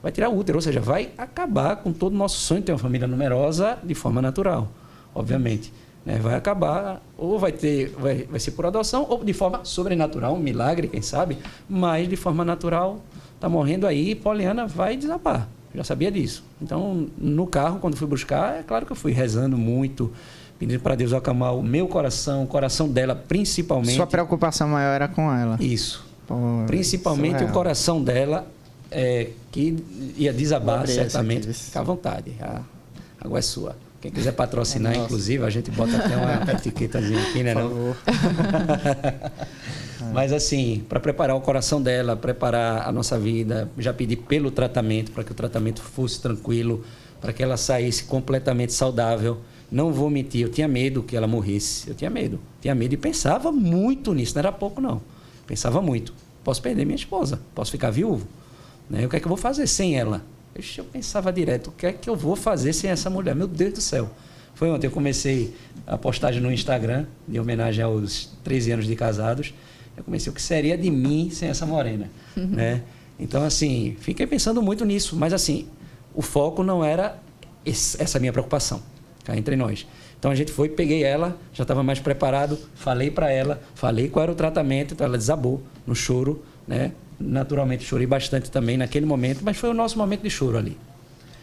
Vai tirar o útero, ou seja, vai acabar com todo o nosso sonho de ter uma família numerosa de forma natural, obviamente. Né? Vai acabar, ou vai, ter, vai, vai ser por adoção, ou de forma sobrenatural, um milagre, quem sabe, mas de forma natural, está morrendo aí, Poliana vai desabar. Já sabia disso. Então, no carro, quando fui buscar, é claro que eu fui rezando muito, pedindo para Deus acalmar o meu coração, o coração dela, principalmente. Sua preocupação maior era com ela. Isso. Pô, principalmente o coração dela, é, que ia desabar certamente. Fica à vontade. A água é sua. Quem quiser patrocinar, é inclusive, a gente bota até uma [laughs] etiquetazinha aqui, né? Por não? [laughs] Mas assim, para preparar o coração dela, preparar a nossa vida, já pedi pelo tratamento, para que o tratamento fosse tranquilo, para que ela saísse completamente saudável. Não vou mentir, eu tinha medo que ela morresse. Eu tinha medo. Tinha medo e pensava muito nisso, não era pouco não. Pensava muito. Posso perder minha esposa, posso ficar viúvo. Né? O que é que eu vou fazer sem ela? Eu pensava direto, o que é que eu vou fazer sem essa mulher? Meu Deus do céu. Foi ontem, eu comecei a postagem no Instagram, em homenagem aos 13 anos de casados. Eu comecei, o que seria de mim sem essa morena? Uhum. Né? Então, assim, fiquei pensando muito nisso. Mas, assim, o foco não era essa minha preocupação, cá entre nós. Então, a gente foi, peguei ela, já estava mais preparado, falei para ela, falei qual era o tratamento, então ela desabou no choro, né? Naturalmente, chorei bastante também naquele momento, mas foi o nosso momento de choro ali.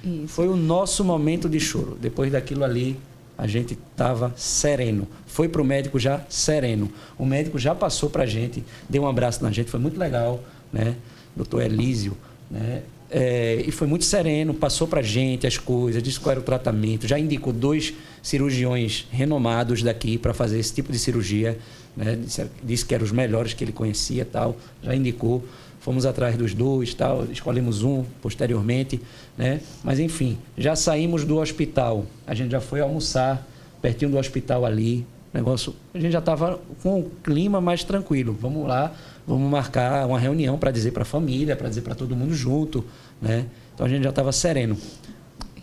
Isso. Foi o nosso momento de choro. Depois daquilo ali, a gente estava sereno. Foi para o médico já sereno. O médico já passou para a gente, deu um abraço na gente, foi muito legal, né? Doutor Elísio, né? É, e foi muito sereno, passou para a gente as coisas, disse qual era o tratamento, já indicou dois cirurgiões renomados daqui para fazer esse tipo de cirurgia, né? disse, disse, que eram os melhores que ele conhecia tal, já indicou. Fomos atrás dos dois, tal, escolhemos um posteriormente, né? Mas enfim, já saímos do hospital. A gente já foi almoçar pertinho do hospital ali. Negócio, a gente já estava com o clima mais tranquilo. Vamos lá, vamos marcar uma reunião para dizer para a família, para dizer para todo mundo junto, né? Então a gente já estava sereno.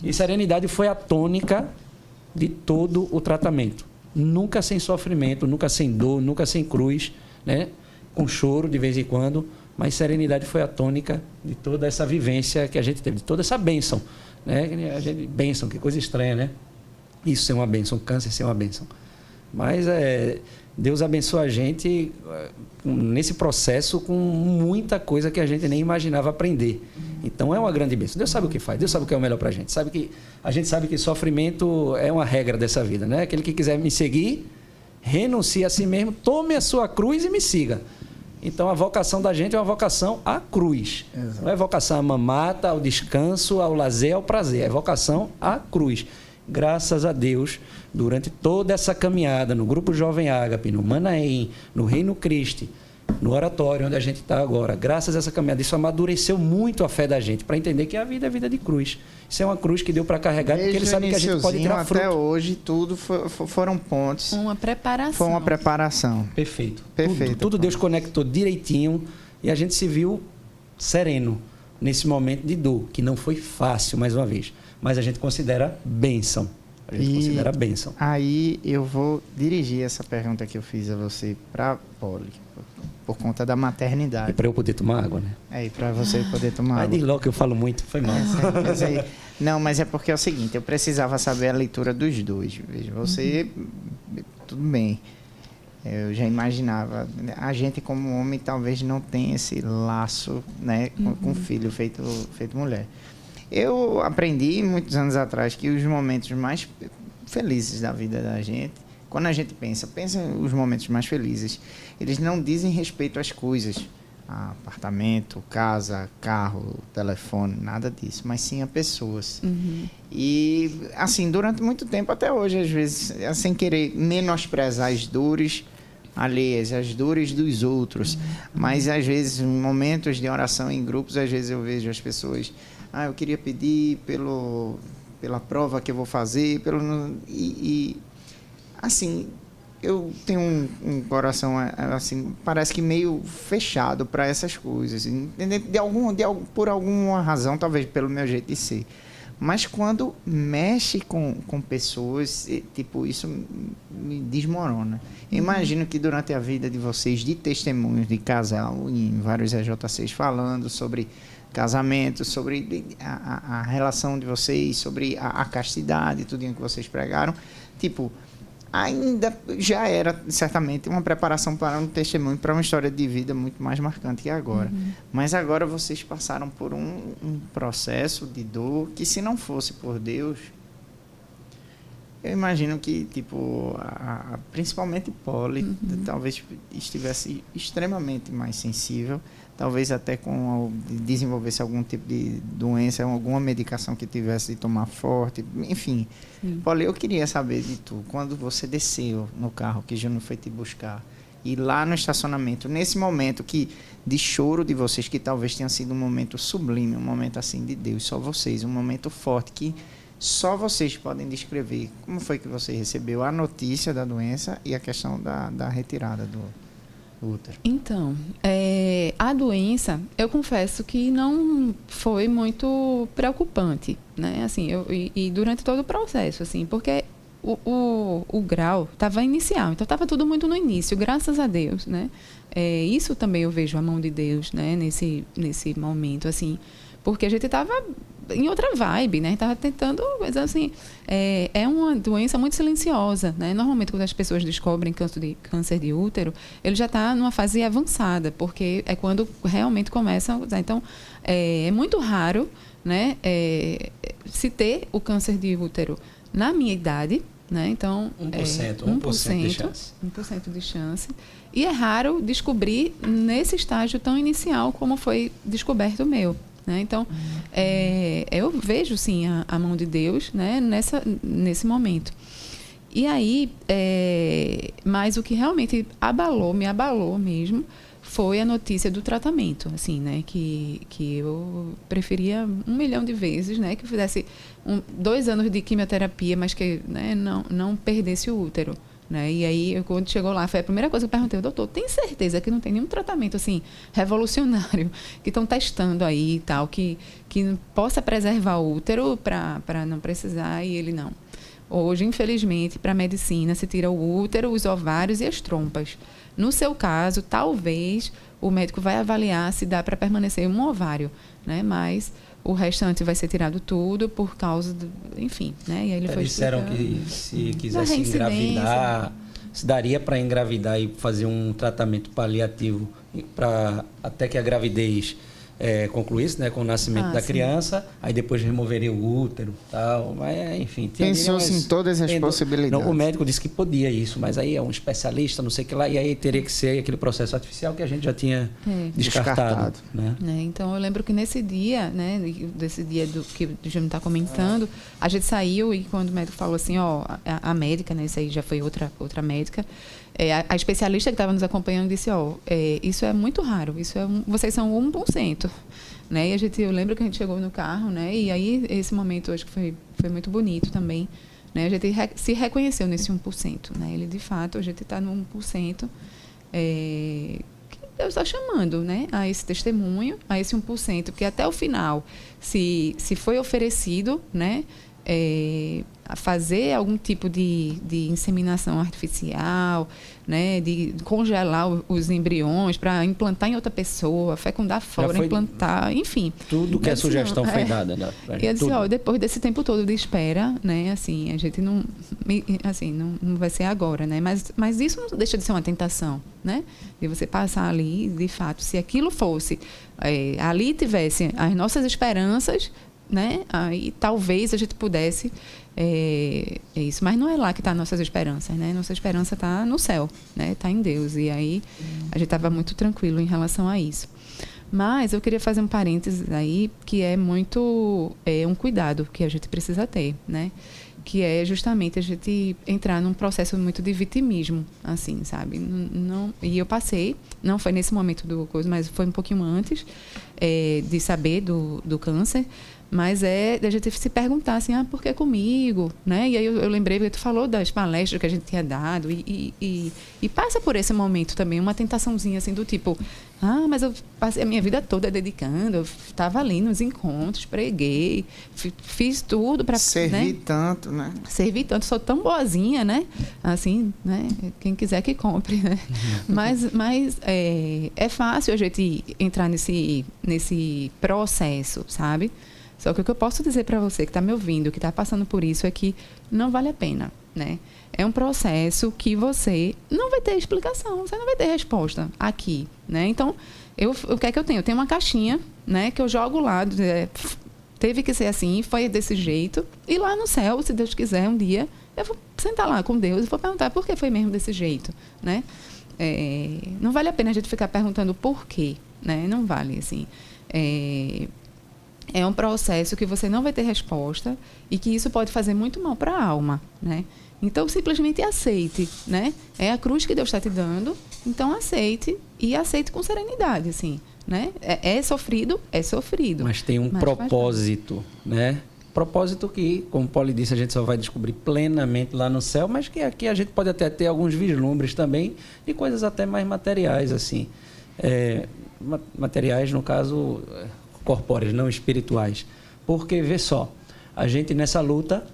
E serenidade foi a tônica de todo o tratamento. Nunca sem sofrimento, nunca sem dor, nunca sem cruz, né? Com choro de vez em quando, mas serenidade foi a tônica de toda essa vivência que a gente teve, de toda essa bênção. Né? A gente, bênção, que coisa estranha, né? Isso ser uma bênção, câncer ser uma bênção. Mas é, Deus abençoa a gente é, nesse processo com muita coisa que a gente nem imaginava aprender. Então é uma grande bênção. Deus sabe o que faz, Deus sabe o que é o melhor para a gente. Sabe que, a gente sabe que sofrimento é uma regra dessa vida. Né? Aquele que quiser me seguir, renuncie a si mesmo, tome a sua cruz e me siga. Então a vocação da gente é uma vocação à cruz. Exato. Não é vocação à mamata, ao descanso, ao lazer, ao prazer. É vocação à cruz. Graças a Deus, durante toda essa caminhada no Grupo Jovem Ágape, no Manaém, no Reino Cristo, no oratório onde a gente está agora, graças a essa caminhada, isso amadureceu muito a fé da gente para entender que a vida é vida de cruz. Isso é uma cruz que deu para carregar, Desde porque ele sabe que a gente pode tirar fruto. Até hoje, tudo foi, foram pontes. Uma preparação. Foi uma preparação. Perfeito. Perfeito. Tudo, tudo Deus conectou direitinho e a gente se viu sereno nesse momento de dor, que não foi fácil, mais uma vez. Mas a gente considera bênção. A gente e considera bênção. Aí eu vou dirigir essa pergunta que eu fiz a você para Poli por conta da maternidade. E para eu poder tomar água, né? É, e para você poder tomar água. Aí de logo que eu falo muito, foi mal. É, não, mas é porque é o seguinte, eu precisava saber a leitura dos dois. Veja, você, uhum. tudo bem. Eu já imaginava. A gente, como homem, talvez não tenha esse laço né, com, uhum. com filho feito, feito mulher. Eu aprendi muitos anos atrás que os momentos mais felizes da vida da gente quando a gente pensa, pensa os momentos mais felizes, eles não dizem respeito às coisas, apartamento, casa, carro, telefone, nada disso, mas sim a pessoas. Uhum. E assim, durante muito tempo até hoje, às vezes, sem querer menosprezar as dores, alheias, as dores dos outros. Mas às vezes, em momentos de oração em grupos, às vezes eu vejo as pessoas, ah, eu queria pedir pelo pela prova que eu vou fazer, pelo e, e assim, eu tenho um, um, coração é, é, assim, parece que meio fechado para essas coisas? De algum, de, por alguma razão, talvez pelo meu jeito de ser. Mas quando mexe com, com pessoas, tipo, isso me desmorona. Uhum. Imagino que durante a vida de vocês, de testemunhos de casal, em vários EJCs falando sobre casamento, sobre a, a relação de vocês, sobre a, a castidade, tudo que vocês pregaram, tipo, ainda já era certamente uma preparação para um testemunho, para uma história de vida muito mais marcante que agora. Uhum. Mas agora vocês passaram por um, um, processo de dor que, se não fosse por Deus, eu imagino que, tipo, a, a, principalmente Polly, uhum. talvez estivesse extremamente mais sensível talvez até com desenvolvesse algum tipo de doença, alguma medicação que tivesse de tomar forte, enfim. Paulo, eu queria saber de tu, quando você desceu no carro que Júnior foi te buscar, e lá no estacionamento, nesse momento que de choro de vocês, que talvez tenha sido um momento sublime, um momento assim de Deus, só vocês, um momento forte que só vocês podem descrever. Como foi que você recebeu a notícia da doença e a questão da, da retirada do útero? Então, é, a doença, eu confesso que não foi muito preocupante, né? Assim, eu, e, e durante todo o processo, assim, porque o, o, o grau estava inicial, então estava tudo muito no início, graças a Deus, né? É, isso também eu vejo a mão de Deus, né? Nesse, nesse momento, assim, porque a gente estava em outra vibe, né? Estava tentando, mas assim, é, é uma doença muito silenciosa, né? Normalmente quando as pessoas descobrem câncer de, câncer de útero, ele já está numa fase avançada, porque é quando realmente começa a usar. Então, é, é muito raro, né? É, se ter o câncer de útero na minha idade, né? Então, 1%, é, 1%, 1% de chance. 1% de chance. E é raro descobrir nesse estágio tão inicial como foi descoberto o meu. Né? Então, é, eu vejo sim a, a, mão de Deus né? Nessa, nesse momento. E aí, é, mas o que realmente abalou, me abalou mesmo, foi a notícia do tratamento, assim, né? Que, que eu preferia um milhão de vezes, né? Que fizesse um, dois anos de quimioterapia, mas que né, não, não perdesse o útero. Né? E aí, quando chegou lá, foi a primeira coisa que eu perguntei, doutor, tem certeza que não tem nenhum tratamento assim revolucionário [laughs] que estão testando aí e tal, que, que possa preservar o útero para não precisar? E ele não. Hoje, infelizmente, para a medicina, se tira o útero, os ovários e as trompas. No seu caso, talvez o médico vai avaliar se dá para permanecer um ovário, né? Mas o restante vai ser tirado tudo por causa do, enfim, né? E aí ele é, foi disseram que se quisesse engravidar, se daria para engravidar e fazer um tratamento paliativo para até que a gravidez é, concluísse né, com o nascimento ah, da sim. criança, aí depois removeria o útero tal. Mas, enfim. Pensou-se em todas as possibilidades. Não, o médico disse que podia isso, mas aí é um especialista, não sei o que lá, e aí teria que ser aquele processo artificial que a gente já tinha é. descartado. descartado. Né? É, então eu lembro que nesse dia, né, desse dia do que o Júnior está comentando, a gente saiu e quando o médico falou assim, ó, a, a médica, né, isso aí já foi outra, outra médica, é, a, a, especialista que estava nos acompanhando disse, ó, é, isso é muito raro, isso é um, vocês são 1%. Né? E a gente, eu lembro que a gente chegou no carro, né? E aí esse momento acho que foi, foi muito bonito também. Né? A gente re, se reconheceu nesse 1%. Né? Ele, de fato, a gente está no 1%. É, que Deus está chamando né? a esse testemunho, a esse 1%, porque até o final, se, se foi oferecido, né? É, fazer algum tipo de, de inseminação artificial, né, de congelar os embriões para implantar em outra pessoa, fecundar fora, implantar, enfim. Tudo que a sugestão foi dada, né? E eu disse, ó, depois desse tempo todo de espera, né, assim, a gente não, assim, não, não vai ser agora, né, mas, mas isso não deixa de ser uma tentação, né, de você passar ali, de fato, se aquilo fosse, é, ali tivesse as nossas esperanças, né, aí talvez a gente pudesse é, é, isso, mas não é lá que está nossas esperanças, né? Nossa esperança está no céu, né? Está em Deus e aí a gente estava muito tranquilo em relação a isso. Mas eu queria fazer um parênteses aí, que é muito é um cuidado que a gente precisa ter, né? Que é justamente a gente entrar num processo muito de vitimismo, assim, sabe? Não, e eu passei, não foi nesse momento do coisa, mas foi um pouquinho antes é, de saber do, do câncer. Mas é da gente se perguntar assim, ah, por que comigo? Né? E aí eu, eu lembrei que tu falou das palestras que a gente tinha dado e, e, e, e, passa por esse momento também, uma tentaçãozinha assim do tipo, ah, mas eu passei a minha vida toda dedicando, eu estava ali nos encontros, preguei, fiz tudo para... Servi né? tanto, né? Servi tanto, sou tão boazinha, né? Assim, né? Quem quiser que compre, né? [laughs] Mas mas é, é fácil a gente entrar nesse, nesse processo, sabe? Só que o que eu posso dizer para você que está me ouvindo, que está passando por isso, é que não vale a pena, né? É um processo que você não vai ter explicação, você não vai ter resposta aqui, né? Então, eu, o que é que eu tenho? Eu tenho uma caixinha, né? Que eu jogo lá, é, teve que ser assim, foi desse jeito. E lá no céu, se Deus quiser, um dia, eu vou sentar lá com Deus e vou perguntar por que foi mesmo desse jeito, né? É, não vale a pena a gente ficar perguntando por quê, né? Não vale, assim. É, é um processo que você não vai ter resposta e que isso pode fazer muito mal para a alma, né? Então simplesmente aceite, né? É a cruz que Deus está te dando, então aceite e aceite com serenidade, assim, né? É, é sofrido, é sofrido. Mas tem um mas propósito, né? Propósito que, como Paulo disse, a gente só vai descobrir plenamente lá no céu, mas que aqui a gente pode até ter alguns vislumbres também de coisas até mais materiais, assim. É, materiais, no caso, corpóreas, não espirituais. Porque, vê só, a gente nessa luta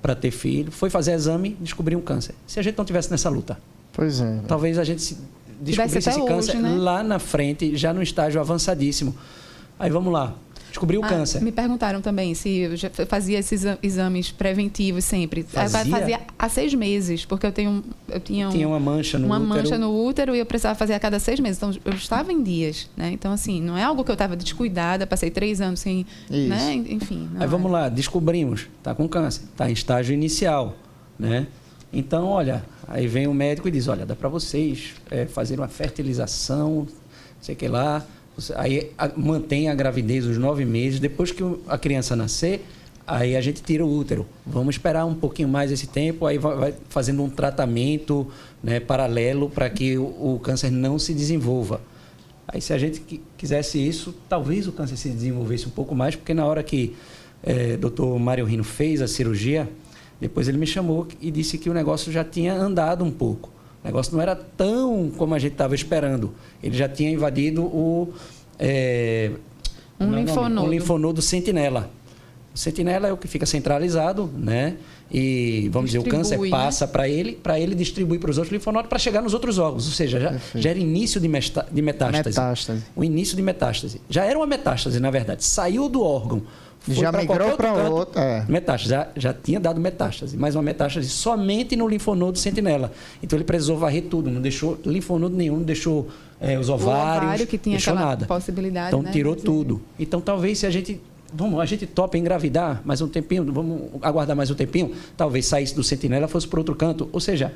para ter filho, foi fazer exame, descobriu um câncer. Se a gente não tivesse nessa luta, pois é, talvez a gente se descobrisse esse câncer hoje, né? lá na frente, já no estágio avançadíssimo. Aí vamos lá, descobriu o ah, câncer. Me perguntaram também se eu já fazia esses exames preventivos sempre. Fazia? fazia há seis meses, porque eu tenho eu tinha, um, tinha uma mancha no uma útero. mancha no útero e eu precisava fazer a cada seis meses. Então eu estava em dias, né? Então assim não é algo que eu estava descuidada, passei três anos sem, Isso. né? Enfim. Aí é. vamos lá, descobrimos, está com câncer, está em estágio inicial, né? Então olha, aí vem o médico e diz, olha, dá para vocês é, fazer uma fertilização, sei que lá aí a, mantém a gravidez os nove meses. Depois que a criança nascer, aí a gente tira o útero. Vamos esperar um pouquinho mais esse tempo, aí vai, vai fazendo um tratamento né, paralelo para que o, o, câncer não se desenvolva. Aí se a gente quisesse isso, talvez o câncer se desenvolvesse um pouco mais, porque na hora que é, doutor Mário Rino fez a cirurgia, depois ele me chamou e disse que o negócio já tinha andado um pouco. O negócio não era tão como a gente estava esperando. Ele já tinha invadido o. É, um, é linfonodo. um linfonodo sentinela. O sentinela é o que fica centralizado, né? E, vamos Distribui, dizer, o câncer né? passa para ele, para ele distribuir para os outros linfonodos para chegar nos outros órgãos. Ou seja, já, já era início de, de metástase. metástase. O início de metástase. Já era uma metástase, na verdade. Saiu do órgão, já migrou para outro. É. Metástase, já, já tinha dado metástase, mas uma metástase somente no linfonodo sentinela. Então ele precisou varrer tudo, não deixou linfonodo nenhum, não deixou é, os ovários, o ovário que tinha deixou nada. possibilidade. Então né? tirou tudo. Então talvez se a gente vamos, a gente topa engravidar mais um tempinho, vamos aguardar mais um tempinho, talvez saísse do sentinela fosse para outro canto. Ou seja,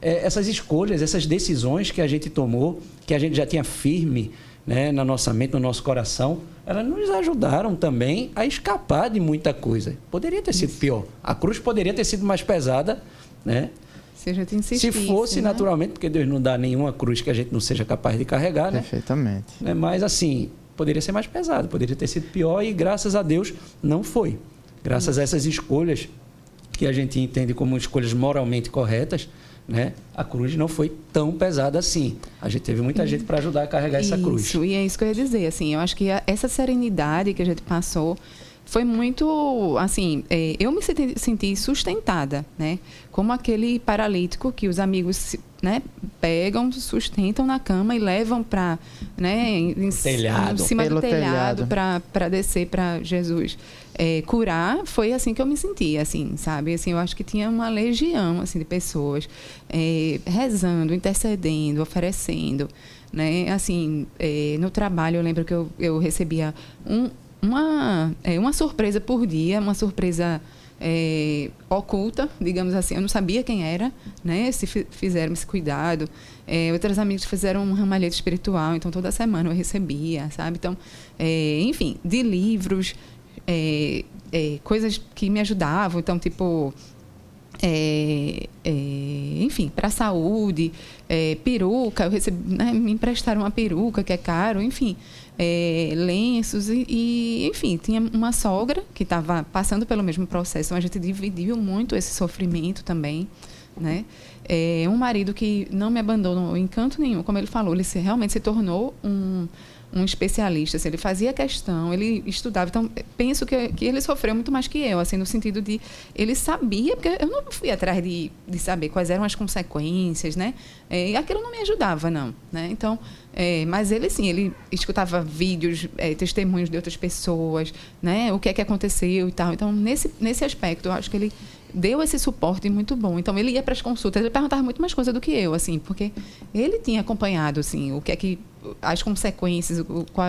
é, essas escolhas, essas decisões que a gente tomou, que a gente já tinha firme né, na nossa mente, no nosso coração, elas nos ajudaram também a escapar de muita coisa. Poderia ter sido pior. A cruz poderia ter sido mais pesada, né? Se insistisse, Se fosse né? naturalmente, porque Deus não dá nenhuma cruz que a gente não seja capaz de carregar, né? Perfeitamente. Né? Mas assim, poderia ser mais pesado, poderia ter sido pior e graças a Deus não foi. Graças a essas escolhas que a gente entende como escolhas moralmente corretas, né? A cruz não foi tão pesada assim. A gente teve muita gente para ajudar a carregar isso, essa cruz. Isso, e é isso que eu ia dizer. Assim, eu acho que a, essa serenidade que a gente passou foi muito, assim, é, eu me senti, senti, sustentada, né? Como aquele paralítico que os amigos, né, pegam, sustentam na cama e levam para, né, em, telhado. em cima Pelo do telhado para descer para Jesus é, curar. Foi assim que eu me senti, assim, sabe? Assim, eu acho que tinha uma legião, assim, de pessoas é, rezando, intercedendo, oferecendo, né? Assim, é, no trabalho eu lembro que eu, eu recebia um uma, é, uma surpresa por dia, uma surpresa é, oculta, digamos assim. Eu não sabia quem era, né? Se fizeram esse cuidado. É, outras amigas fizeram um ramalhete espiritual, então toda semana eu recebia, sabe? Então, é, enfim, de livros, é, é, coisas que me ajudavam. Então, tipo, é, é, enfim, para a saúde, é, peruca, eu recebi, né, me emprestaram uma peruca que é caro, enfim, é, lenços e, e, enfim, tinha uma sogra que estava passando pelo mesmo processo, então a gente dividiu muito esse sofrimento também, né? É, um marido que não me abandonou em canto nenhum, como ele falou, ele se, realmente se tornou um um especialista, assim, ele fazia questão, ele estudava. Então, penso que, que ele sofreu muito mais que eu, assim, no sentido de ele sabia, porque eu não fui atrás de, de saber quais eram as consequências, né? É, e aquilo não me ajudava, não, né? Então, é, mas ele, sim, ele escutava vídeos, é, testemunhos de outras pessoas, né? O que é que aconteceu e tal. Então, nesse, nesse aspecto, eu acho que ele deu esse suporte muito bom. Então ele ia para as consultas, ele perguntava muito mais coisa do que eu, assim, porque ele tinha acompanhado assim o que é que as consequências,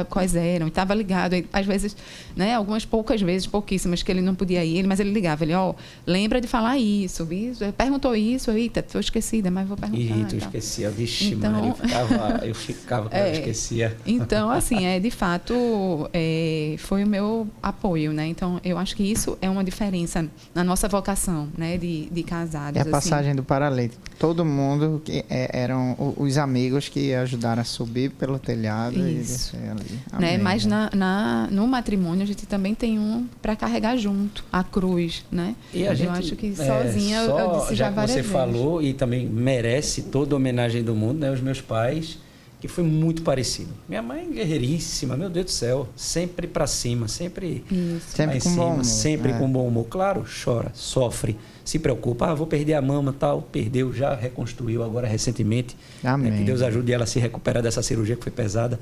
quais eram, estava ligado, às vezes, né, algumas poucas vezes, pouquíssimas, que ele não podia ir, mas ele ligava, ele, ó, oh, lembra de falar isso, isso, perguntou isso, eita, estou esquecida, mas vou perguntar. Ih, tu esquecia, vixe, então, eu [laughs] ficava, eu ficava é, eu esquecia. Então, [laughs] assim, é, de fato, é, foi o meu apoio, né, então, eu acho que isso é uma diferença na nossa vocação, né, de, de casados. É a assim. passagem do paralítico. Todo mundo, que é, eram os amigos que ajudaram a subir pelo telhado Isso. e descer ali. Né? Mas na, na, no matrimônio a gente também tem um para carregar junto, a cruz, né? E a gente, eu acho que sozinha é, só, eu disse já, já várias você vezes. falou e também merece toda a homenagem do mundo, né? Os meus pais que foi muito parecido. Minha mãe guerreiríssima, meu Deus do céu, sempre para cima, sempre sempre com cima, bom humor, sempre é. com bom humor. Claro, chora, sofre, se preocupa, ah, vou perder a mama, tal, perdeu, já reconstruiu agora recentemente. Amém. Né, que Deus ajude ela a se recuperar dessa cirurgia que foi pesada,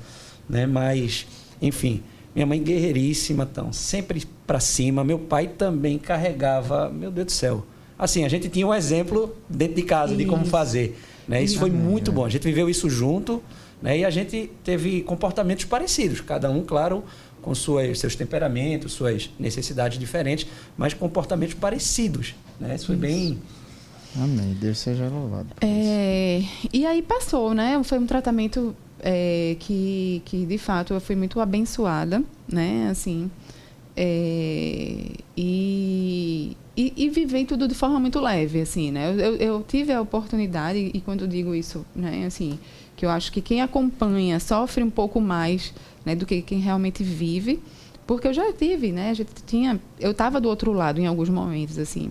né? Mas, enfim, minha mãe guerreiríssima, então, sempre para cima. Meu pai também carregava, meu Deus do céu. Assim, a gente tinha um exemplo dentro de casa isso. de como fazer, né? Isso, isso. foi muito bom. A gente viveu isso junto. Né? E a gente teve comportamentos parecidos, cada um, claro, com suas, seus temperamentos, suas necessidades diferentes, mas comportamentos parecidos. Né? Isso foi bem. Amém. Deus seja louvado. É, e aí passou, né? Foi um tratamento é, que, que, de fato, eu fui muito abençoada, né? Assim, é, e, e, e vivei tudo de forma muito leve, assim, né? Eu, eu, eu tive a oportunidade, e quando digo isso, né? Assim, que eu acho que quem acompanha sofre um pouco mais né, do que quem realmente vive, porque eu já tive, né? A gente tinha, eu estava do outro lado em alguns momentos assim,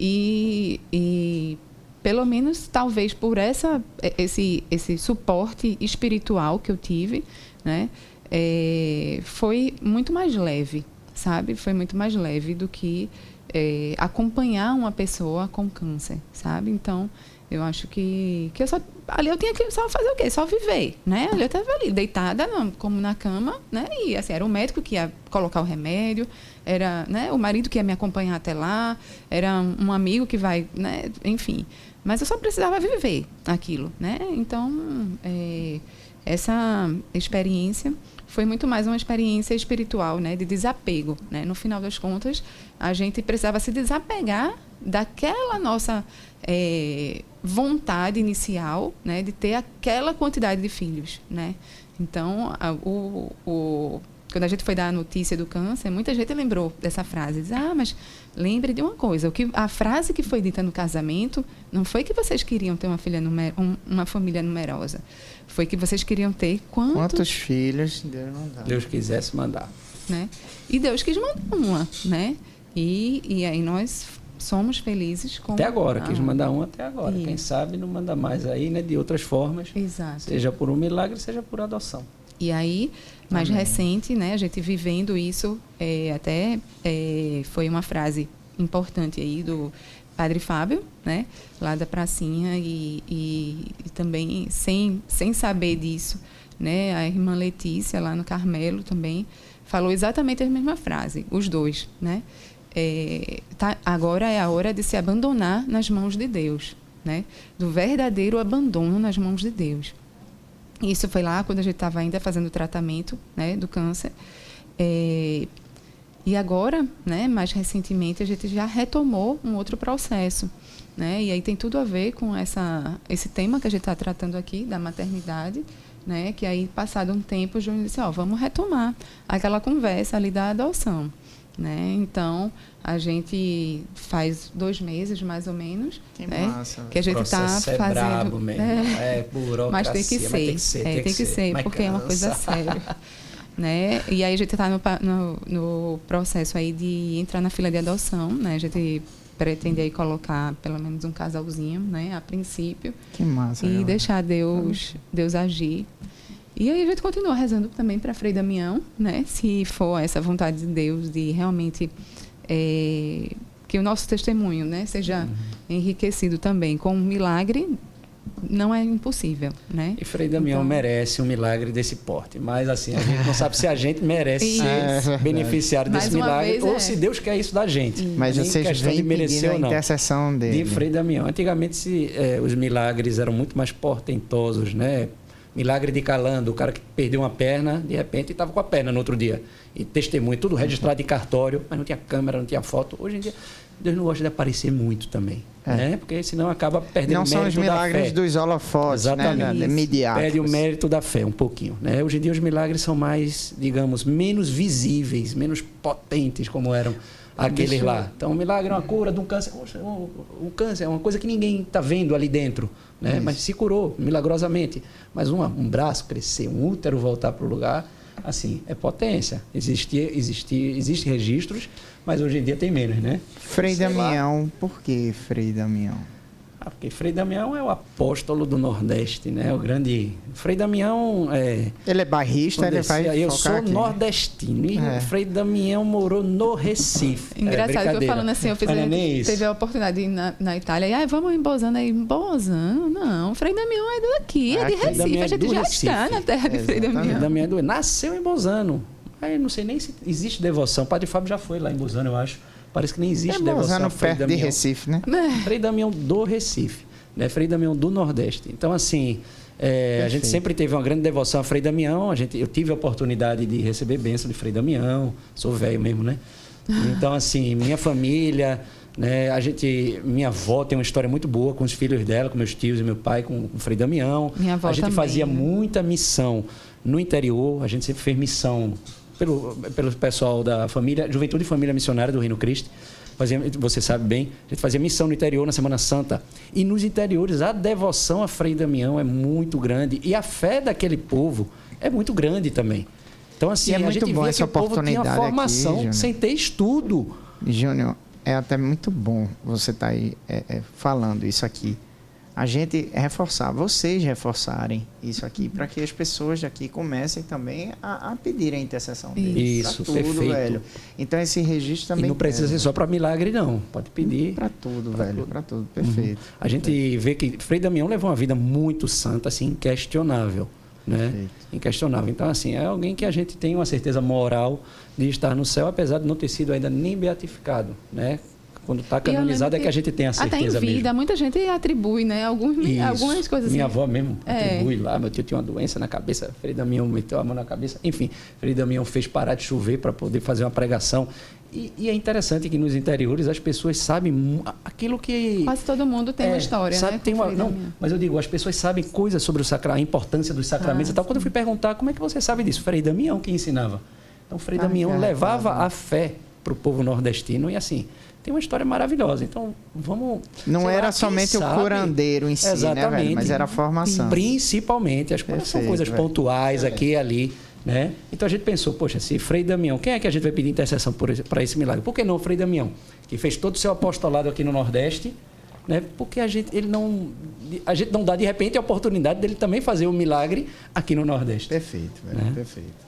e, e pelo menos talvez por essa esse esse suporte espiritual que eu tive, né? É, foi muito mais leve, sabe? Foi muito mais leve do que é, acompanhar uma pessoa com câncer, sabe? Então eu acho que, que eu só. Ali eu tinha que só fazer o quê? Só viver, né? Ali eu estava ali, deitada, não, como na cama, né? E assim, era o médico que ia colocar o remédio, era né, o marido que ia me acompanhar até lá, era um amigo que vai, né? Enfim. Mas eu só precisava viver aquilo, né? Então, é, essa experiência foi muito mais uma experiência espiritual, né, de desapego, né? No final das contas, a gente precisava se desapegar daquela nossa é, vontade inicial, né, de ter aquela quantidade de filhos, né? Então, a, o, o, quando a gente foi dar a notícia do câncer, muita gente lembrou dessa frase. Diz, ah, mas lembre de uma coisa, o que, a frase que foi dita no casamento não foi que vocês queriam ter uma, filha numer, um, uma família numerosa. Foi que vocês queriam ter quantos, quantos filhos Deus mandar. Deus quisesse mandar. Né? E Deus quis mandar uma, né? E, e aí nós somos felizes com até agora quis mandar um até agora Isso. quem sabe não manda mais aí né de outras formas Exato. seja por um milagre seja por adoção e aí mais Amém. recente né a gente vivendo isso é, até é, foi uma frase importante aí do Padre Fábio, né, lá da pracinha e, e, e, também sem sem saber disso, né, a irmã Letícia lá no Carmelo também falou exatamente a mesma frase, os dois, né, é, tá, agora é a hora de se abandonar nas mãos de Deus, né? Do verdadeiro abandono nas mãos de Deus. Isso foi lá quando a gente estava ainda fazendo o tratamento, né, do câncer. É, E agora, né, mais recentemente, a gente já retomou um outro processo. Né? E aí tem tudo a ver com essa, esse tema que a gente está tratando aqui, da maternidade, né? que aí, passado um tempo, o Júnior disse, ó, vamos retomar aquela conversa ali da adoção. Né? Então, a gente faz dois meses, mais ou menos, que, né? massa. que a gente está é fazendo. Brabo mesmo. É, é mas tem que ser. tem que ser, é, tem, tem que, que ser, ser porque cansa. é uma coisa séria. [laughs] né? E aí a gente está no, no, no, processo aí de entrar na fila de adoção, né? A gente pretende aí colocar pelo menos um casalzinho, né? A princípio. Que massa. E deixar Deus, Deus agir. E aí a gente continua rezando também para Frei Damião, né? Se for essa vontade de Deus de realmente é, que o nosso testemunho, né, seja uhum. enriquecido também com um milagre não é impossível, né? E Frei Damião então... merece um milagre desse porte, mas assim, a gente não sabe se a gente merece [laughs] ser é beneficiário desse milagre ou é. se Deus quer isso da gente. Mas vocês vêm de merecer ou não. a intercessão dele. De Frei Damião. Antigamente se, é, os milagres eram muito mais portentosos, né? Milagre de Calando, o cara que perdeu uma perna, de repente estava com a perna no outro dia. E testemunho, tudo registrado de cartório, mas não tinha câmera, não tinha foto. Hoje em dia, Deus não gosta de aparecer muito também. É. Né? Porque senão acaba perdendo não o mérito Não são os milagres dos holofotes, né? Exatamente. né? Midiáticos. Perde o mérito da fé um pouquinho. Né? Hoje em dia os milagres são mais, digamos, menos visíveis, menos potentes como eram aqueles Deixa lá. Então o milagre é uma cura de um câncer. O, o câncer é uma coisa que ninguém está vendo ali dentro. Né? Mas se curou milagrosamente. Mas um, um braço crescer, um útero voltar para o lugar, assim, é potência. Existe, existe, existe registros, mas hoje em dia tem menos, né? Frei Sei Damião, lá. por que Frei Damião? Ah, porque Frei Damião é o apóstolo do Nordeste, né? O grande. Frei Damião é. Ele é barrista, ele vai. Eu sou aqui. nordestino e é. Frei Damião morou no Recife. É Engraçado, é, eu falando assim, eu fiz. É teve a oportunidade de ir na, na Itália. E ah, vamos em Bozano aí. Bozano? Não. Frei Damião é daqui, é de Recife. a gente já Recife. está na terra de Frei Damião. Frei Damião é do... Nasceu em Bozano. Aí não sei nem se existe devoção. O Padre Fábio já foi lá em Bozano, eu acho. Parece que nem existe é devoção. Frei perto Damião. de Recife, né? É. Frei Damião do Recife, né? Frei Damião do Nordeste. Então, assim, é, a gente sempre teve uma grande devoção a Frei Damião. A gente, eu tive a oportunidade de receber bênção de Frei Damião. Sou velho mesmo, né? Então, assim, minha família, né? A gente, minha avó tem uma história muito boa com os filhos dela, com meus tios e meu pai, com, com o Frei Damião. Minha avó a gente também, fazia né? muita missão no interior. A gente sempre fez missão pelo, pelo pessoal da família, Juventude e Família Missionária do Reino Cristo. Fazia, você sabe bem, a gente fazia missão no interior na Semana Santa. E nos interiores, a devoção a Frei Damião é muito grande. E a fé daquele povo é muito grande também. Então, assim, é a gente bom via essa que o povo tinha formação aqui, sem ter estudo. Júnior, é até muito bom você estar tá aí é, é, falando isso aqui a gente reforçar, vocês reforçarem isso aqui, para que as pessoas daqui comecem também a, a pedir a intercessão deles. Isso, tudo, perfeito. velho. Então esse registro também. E não precisa é, ser só para milagre, não. Pode pedir. Para tudo, pra velho. Para tudo. Perfeito. Uhum. A gente vê que Frei Damião levou uma vida muito santa, assim, inquestionável. Né? Perfeito. Inquestionável. Então, assim, é alguém que a gente tem uma certeza moral de estar no céu, apesar de não ter sido ainda nem beatificado, né? Quando está canonizado é que a gente tem a certeza Até em vida, mesmo. muita gente atribui, né? Alguns, algumas coisas Minha assim. avó mesmo é. atribui lá. Meu tio tinha uma doença na cabeça. Frei Damião meteu a mão na cabeça. Enfim, Frei Damião fez parar de chover para poder fazer uma pregação. E, e, é interessante que nos interiores as pessoas sabem aquilo que. Quase todo mundo tem é, uma história, sabe, né? Tem uma, não, mas eu digo, as pessoas sabem coisas sobre o sacra, a importância dos sacramentos ah, e tal. Quando eu fui perguntar, como é que você sabe disso? Frei Damião que ensinava. Então, Frei ah, Damião levava a fé para o povo nordestino e assim tem uma história maravilhosa. Então, vamos. Não era lá, somente o curandeiro em si, Exatamente. né, velho? Mas era a formação. Principalmente. As coisas são coisas velho. pontuais é. aqui e ali. Né? Então a gente pensou, poxa, se Frei Damião, quem é que a gente vai pedir intercessão para esse milagre? Por que não Frei Damião, que fez todo o seu apostolado aqui no Nordeste, né? Porque a gente, ele não, a gente não dá de repente a oportunidade dele também fazer o um milagre aqui no Nordeste. Perfeito, velho, né? perfeito.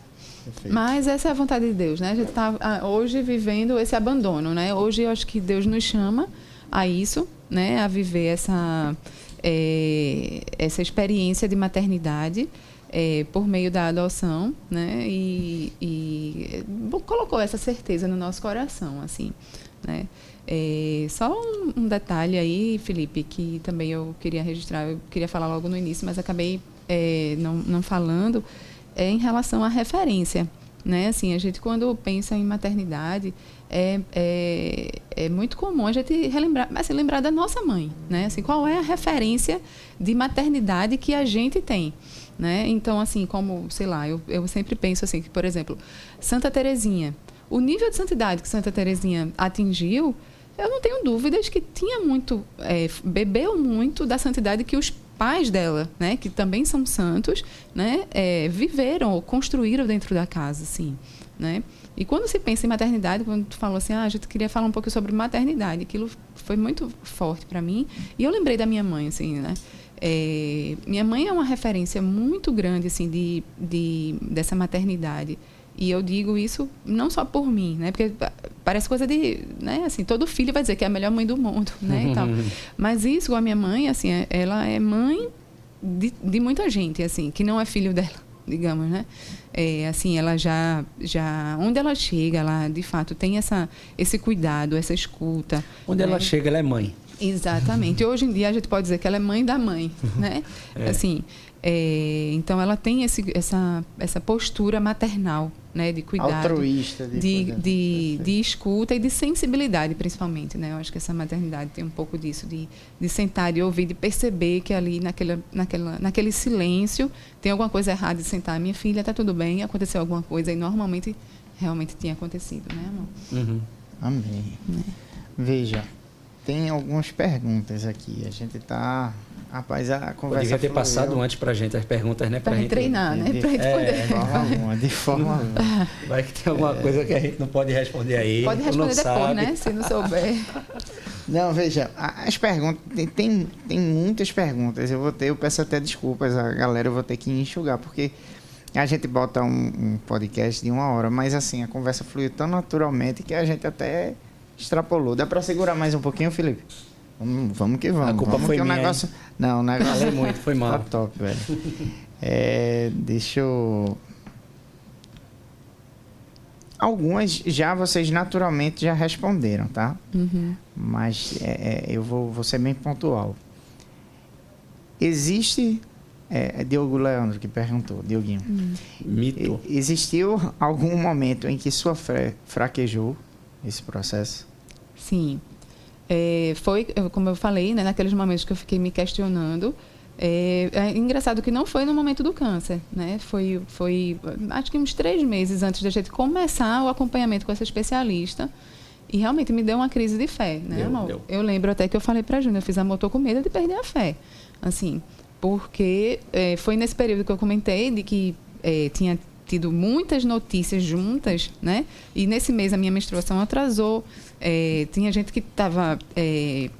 Perfeito. Mas essa é a vontade de Deus, né? A gente está ah, hoje vivendo esse abandono, né? Hoje eu acho que Deus nos chama a isso, né? A viver essa é, essa experiência de maternidade é, por meio da adoção, né? E, e, colocou essa certeza no nosso coração, assim, né? É, só um, um, detalhe aí, Felipe, que também eu queria registrar, eu queria falar logo no início, mas acabei é, não, não falando é em relação à referência. né? Assim, a gente quando pensa em maternidade, é, é, é, muito comum a gente relembrar, assim, lembrar da nossa mãe, né? Assim, qual é a referência de maternidade que a gente tem, né? Então, assim, como, sei lá, eu, eu sempre penso assim, que, por exemplo, Santa Terezinha, o nível de santidade que Santa Terezinha atingiu, eu não tenho dúvidas que tinha muito, é, bebeu muito da santidade que os pais dela, né, que também são santos, né, é, viveram, construíram dentro da casa, assim, né? E quando se pensa em maternidade, quando tu falou assim, ah, a gente queria falar um pouco sobre maternidade, aquilo foi muito forte para mim. E eu lembrei da minha mãe, assim, né? É, minha mãe é uma referência muito grande, assim, de, de, dessa maternidade. E eu digo isso não só por mim, né? Porque parece coisa de, né? Assim, todo filho vai dizer que é a melhor mãe do mundo, né? E tal. [laughs] Mas isso, a minha mãe, assim, é, ela é mãe de, de muita gente, assim, que não é filho dela [laughs] digamos, né? É, assim, ela já, já, onde ela chega, ela de fato tem essa, esse cuidado, essa escuta. Onde né? ela chega, ela é mãe. Exatamente. Hoje em dia a gente pode dizer que ela é mãe da mãe, [laughs] né? É. Assim, é, então ela tem esse, essa, essa postura maternal, né, de cuidado, altruísta, de, de, de, de, escuta e de sensibilidade, principalmente, né? Eu acho que essa maternidade tem um pouco disso, de, de sentar e ouvir, de perceber que ali naquela, naquela, naquele silêncio tem alguma coisa errada, de sentar, minha filha, está tudo bem, aconteceu alguma coisa e normalmente realmente tinha acontecido, né, amor? Uhum. Amém. Né? Veja, tem algumas perguntas aqui. A gente está Rapaz, a conversa. Poderia ter passado antes para a gente as perguntas, né? Para gente treinar, né? Para gente poder. É, de forma alguma, de forma [laughs] alguma. Vai que tem alguma é. coisa que a gente não pode responder aí. Pode responder depois, sabe. né? Se não souber. [laughs] Não, veja, as perguntas. Tem, tem muitas perguntas. Eu vou ter, eu peço até desculpas, a galera, eu vou ter que enxugar, porque a gente bota um, um podcast de uma hora, mas assim, a conversa fluiu tão naturalmente que a gente até extrapolou. Dá para segurar mais um pouquinho, Felipe? Vamos, vamos que vamos. A culpa vamos foi que minha. O negócio... Não, o negócio. Falei muito, foi mal. Tá top, velho. É, deixa eu. Algumas já vocês naturalmente já responderam, tá? Uhum. Mas é, é, eu vou, vou ser bem pontual. Existe. É, é Diogo Leandro que perguntou, Dioguinho. Uhum. Mito. Existiu algum momento em que sua fé fraquejou esse processo? Sim. É, foi, como eu falei, né, naqueles momentos que eu fiquei me questionando. É, é, engraçado que não foi no momento do câncer, né? Foi, foi acho que uns três meses antes da gente começar o acompanhamento com essa especialista. E realmente me deu uma crise de fé, né, deu, deu. Eu lembro até que eu falei para a Júnior, eu fiz a motor com medo de perder a fé. Assim, porque é, foi nesse período que eu comentei de que é, tinha tido muitas notícias juntas, né? E nesse mês a minha menstruação atrasou. É, tinha gente que estava é,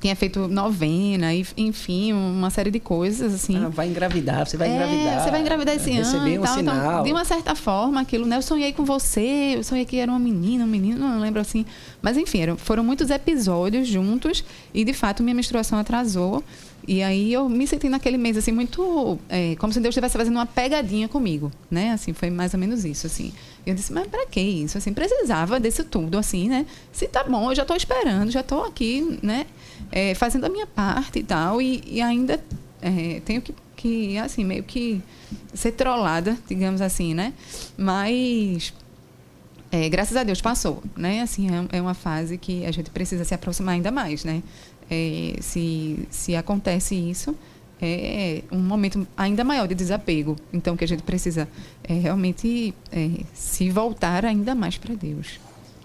tinha feito novena, enfim, uma série de coisas assim. Ah, vai engravidar, você vai é, engravidar. Você vai engravidar esse ano. Receber um tal, sinal. Então, de uma certa forma, aquilo, né? Eu sonhei com você, eu sonhei que era uma menina, um menino, não lembro assim. Mas enfim, eram, foram muitos episódios juntos e de fato minha menstruação atrasou. E aí eu me senti naquele mês assim muito é, como se Deus estivesse fazendo uma pegadinha comigo, né? Assim foi mais ou menos isso assim. Eu disse mas para que isso? Assim precisava desse tudo assim, né? Se tá bom, eu já estou esperando, já estou aqui, né? É, fazendo a minha parte e tal e, e ainda é, tenho que, que assim meio que ser trollada, digamos assim, né? Mas é, graças a Deus passou, né? Assim é, é uma fase que a gente precisa se aproximar ainda mais, né? é, se, se acontece isso, é um momento ainda maior de desapego. Então, que a gente precisa é, realmente é, se voltar ainda mais para Deus.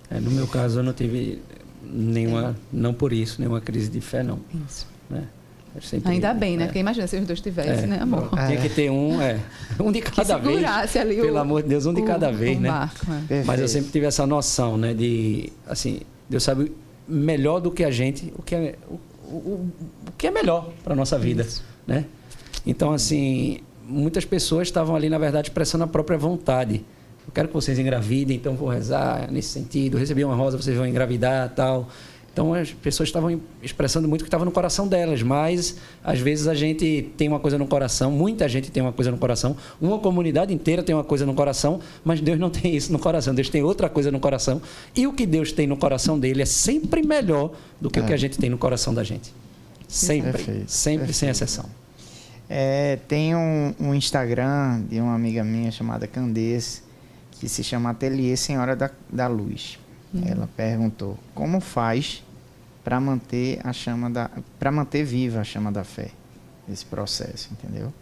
É, no meu caso, eu não tive nenhuma, não por isso, nenhuma crise de fé, não. Isso. Né? Sempre, Ainda bem, né? É. Porque imagina se os dois tivessem, é. né, amor? Tinha que ter um, é. [laughs] Um de cada vez. Ali Pelo o, amor de Deus, um de o, cada vez, né? Barco, é. Mas eu sempre tive essa noção, né? De, assim, Deus sabe melhor do que a gente o que é, o, o, o que é melhor para a nossa vida. Né? Então, assim, muitas pessoas estavam ali, na verdade, expressando a própria vontade. Eu quero que vocês engravidem, então vou rezar nesse sentido. Recebi uma rosa, vocês vão engravidar tal. Então as pessoas estavam expressando muito o que estava no coração delas, mas às vezes a gente tem uma coisa no coração, muita gente tem uma coisa no coração, uma comunidade inteira tem uma coisa no coração, mas Deus não tem isso no coração, Deus tem outra coisa no coração. E o que Deus tem no coração dele é sempre melhor do que é. o que a é. gente tem no coração da gente. Sempre, Perfeito. sempre Perfeito. sem exceção. É, tem um, um, Instagram de uma amiga minha chamada Candice que se chama Ateliê Senhora da, da Luz. Uhum. Ela perguntou: como faz para manter a chama da para manter viva a chama da fé esse processo, entendeu?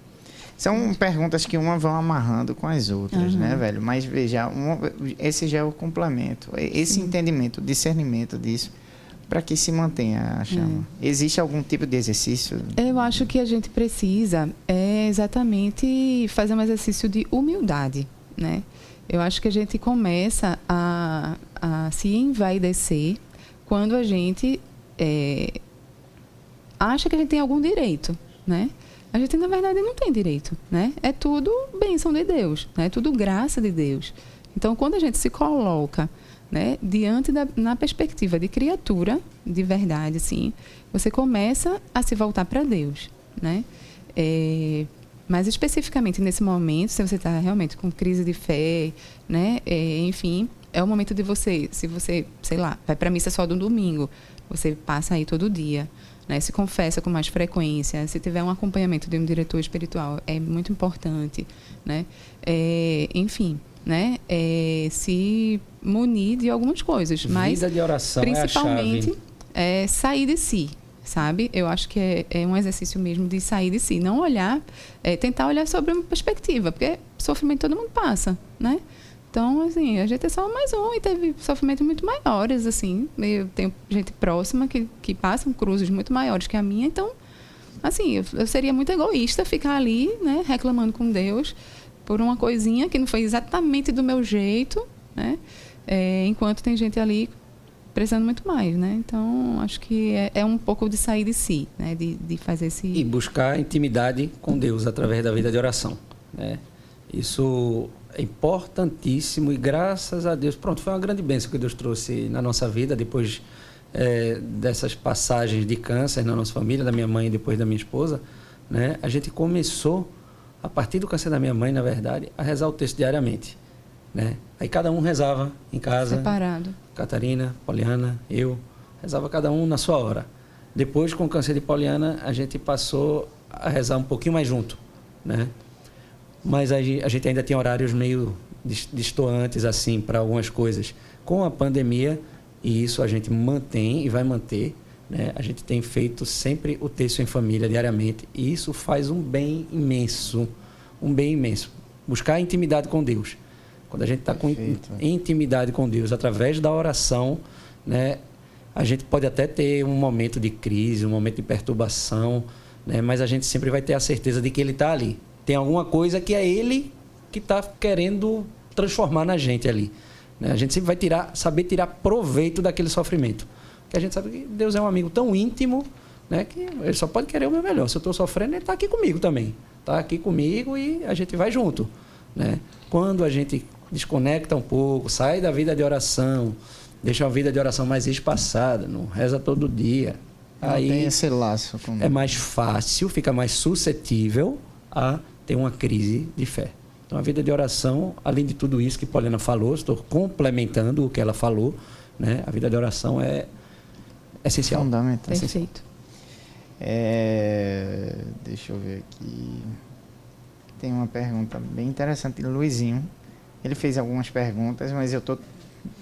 São perguntas que uma vão amarrando com as outras, uhum. né, velho? Mas veja, um, esse já é o complemento. Esse Sim. entendimento, discernimento disso, para que se mantenha a chama. É. Existe algum tipo de exercício? Eu acho que a gente precisa é exatamente fazer um exercício de humildade, né? Eu acho que a gente começa a, a se envaidecer quando a gente é, acha que a gente tem algum direito, né? A gente, na verdade, não tem direito, né? É tudo bênção de Deus, né? É tudo graça de Deus. Então, quando a gente se coloca né, diante da na perspectiva de criatura, de verdade, sim, você começa a se voltar para Deus, né? É, mas especificamente nesse momento, se você está realmente com crise de fé, né, é, enfim, é o momento de você, se você, sei lá, vai para missa só no domingo, você passa aí todo dia, né, se confessa com mais frequência, se tiver um acompanhamento de um diretor espiritual, é muito importante, né? É, enfim, né? É, se munir de algumas coisas, Vida mas de oração principalmente é, é sair de si, sabe? Eu acho que é, é, um exercício mesmo de sair de si, não olhar, é, tentar olhar sobre uma perspectiva, porque sofrimento todo mundo passa, né? Então, assim, a gente é só mais um e teve sofrimentos muito maiores, assim. Eu tenho gente próxima que, que passam cruzes muito maiores que a minha, então, assim, eu, eu seria muito egoísta ficar ali, né, reclamando com Deus por uma coisinha que não foi exatamente do meu jeito, né? É, enquanto tem gente ali precisando muito mais, né? Então, acho que é, é, um pouco de sair de si, né? De, de fazer esse... E buscar intimidade com Deus através da vida de oração, né? Isso é importantíssimo e graças a Deus, pronto, foi uma grande bênção que Deus trouxe na nossa vida depois é, dessas passagens de câncer na nossa família, da minha mãe e depois da minha esposa, né? A gente começou a partir do câncer da minha mãe, na verdade, a rezar o texto diariamente, né? Aí cada um rezava em casa. Separado. Catarina, Poliana, eu rezava cada um na sua hora. Depois, com o câncer de Poliana, a gente passou a rezar um pouquinho mais junto, né? mas a gente ainda tem horários meio distoantes assim para algumas coisas. Com a pandemia, e isso a gente mantém e vai manter, né? a gente tem feito sempre o texto em família diariamente, e isso faz um bem imenso, um bem imenso. Buscar intimidade com Deus. Quando a gente está com intimidade com Deus através da oração, né? a gente pode até ter um momento de crise, um momento de perturbação, né? mas a gente sempre vai ter a certeza de que Ele está ali tem alguma coisa que é ele que está querendo transformar na gente ali. Né? A gente sempre vai tirar, saber tirar proveito daquele sofrimento. A gente sabe que Deus é um amigo tão íntimo né, que ele só pode querer o meu melhor. Se eu estou sofrendo, ele está aqui comigo também. Está aqui comigo e a gente vai junto. Né? Quando a gente desconecta um pouco, sai da vida de oração, deixa a vida de oração mais espaçada, não reza todo dia. Não aí tem esse laço. Com... É mais fácil, fica mais suscetível a tem uma crise de fé. Então, a vida de oração, além de tudo isso que Paulina falou, estou complementando o que ela falou, né? A vida de oração é essencial. Fundamental. Perfeito. É, deixa eu ver aqui. Tem uma pergunta bem interessante do Luizinho. Ele fez algumas perguntas, mas eu estou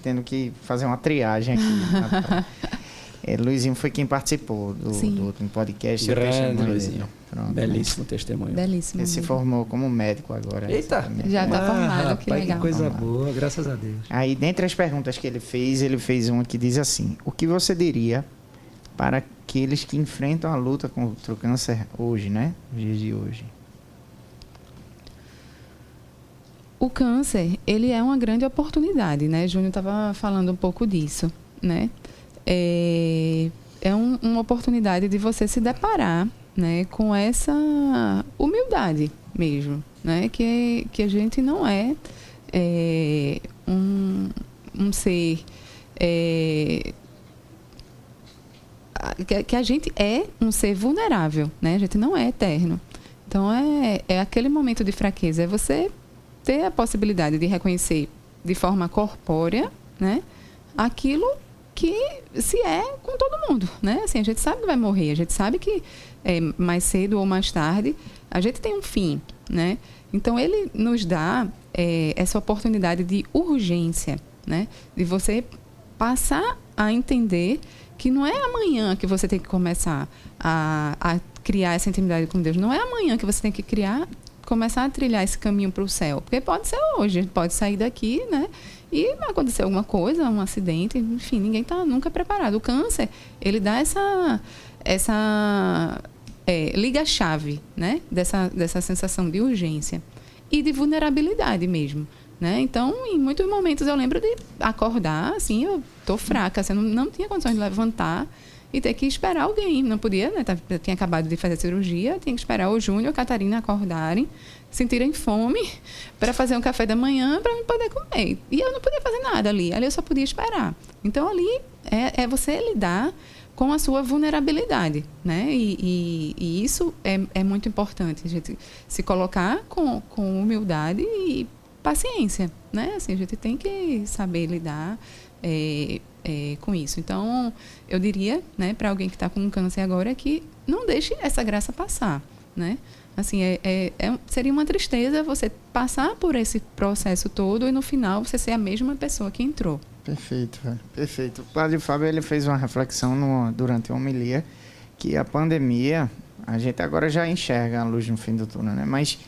tendo que fazer uma triagem aqui. [laughs] É, Luizinho foi quem participou do, do último podcast. Grande Luizinho. Pronto, Belíssimo né? testemunho. Belíssimo. Ele se formou como médico agora. Eita! Já está ah, formado, rapaz, que legal. Que coisa boa, graças a Deus. Aí, dentre as perguntas que ele fez, ele fez uma que diz assim: O que você diria para aqueles que enfrentam a luta contra o câncer hoje, né? Nos dias de hoje? O câncer, ele é uma grande oportunidade, né? Júnior estava falando um pouco disso, né? é, é um, uma oportunidade de você se deparar né, com essa humildade mesmo, né, que, que a gente não é, é um, um ser é, que, a gente é um ser vulnerável, né? A gente não é eterno. Então é, é aquele momento de fraqueza, é você ter a possibilidade de reconhecer de forma corpórea, né? Aquilo que se é com todo mundo, né? Assim, a gente sabe que vai morrer, a gente sabe que é, mais cedo ou mais tarde a gente tem um fim, né? Então ele nos dá é, essa oportunidade de urgência, né? De você passar a entender que não é amanhã que você tem que começar a, a criar essa intimidade com Deus. Não é amanhã que você tem que criar, começar a trilhar esse caminho para o céu. Porque pode ser hoje, pode sair daqui, né? E acontecer alguma coisa, um acidente, enfim, ninguém está nunca preparado. O câncer, ele dá essa, essa é, liga-chave, né? Dessa, dessa sensação de urgência e de vulnerabilidade mesmo. Né? Então, em muitos momentos eu lembro de acordar, assim, eu tô fraca, assim, não, não tinha condições de levantar e ter que esperar alguém. Não podia, né? Eu tinha acabado de fazer cirurgia, tinha que esperar o Júnior e a Catarina acordarem, sentirem fome [laughs] para fazer um café da manhã para eu poder comer. E eu não podia fazer nada ali, ali eu só podia esperar. Então, ali é, é você lidar com a sua vulnerabilidade, né? E, e, e isso é, é, muito importante, a gente se colocar com, com humildade e paciência, né? Assim, a gente tem que saber lidar é, é, com isso. Então, eu diria, né, para alguém que está com câncer agora, que não deixe essa graça passar, né? Assim, é, é, é, seria uma tristeza você passar por esse processo todo e no final você ser a mesma pessoa que entrou. Perfeito. Perfeito. O padre Fábio ele fez uma reflexão no, durante a homilia que a pandemia, a gente agora já enxerga a luz no fim do túnel, né? Mas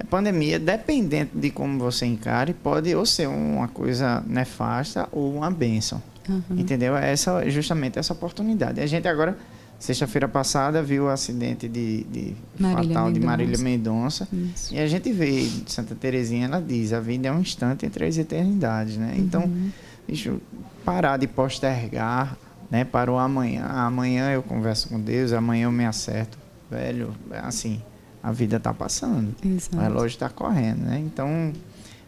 a pandemia, dependendo de como você encare, pode ou ser uma coisa nefasta ou uma bênção. Uhum. Entendeu? Essa, justamente essa oportunidade. A gente agora, sexta-feira passada, viu o acidente de, de Marília fatal Mendonça. de Marília Mendonça. Isso. E a gente vê, Santa Terezinha, ela diz, a vida é um instante entre as eternidades, né? Então, uhum. Deixa eu parar de postergar, né? Para o amanhã. Amanhã eu converso com Deus, amanhã eu me acerto. Velho, assim, a vida está passando. Exato. O relógio está correndo, né? Então,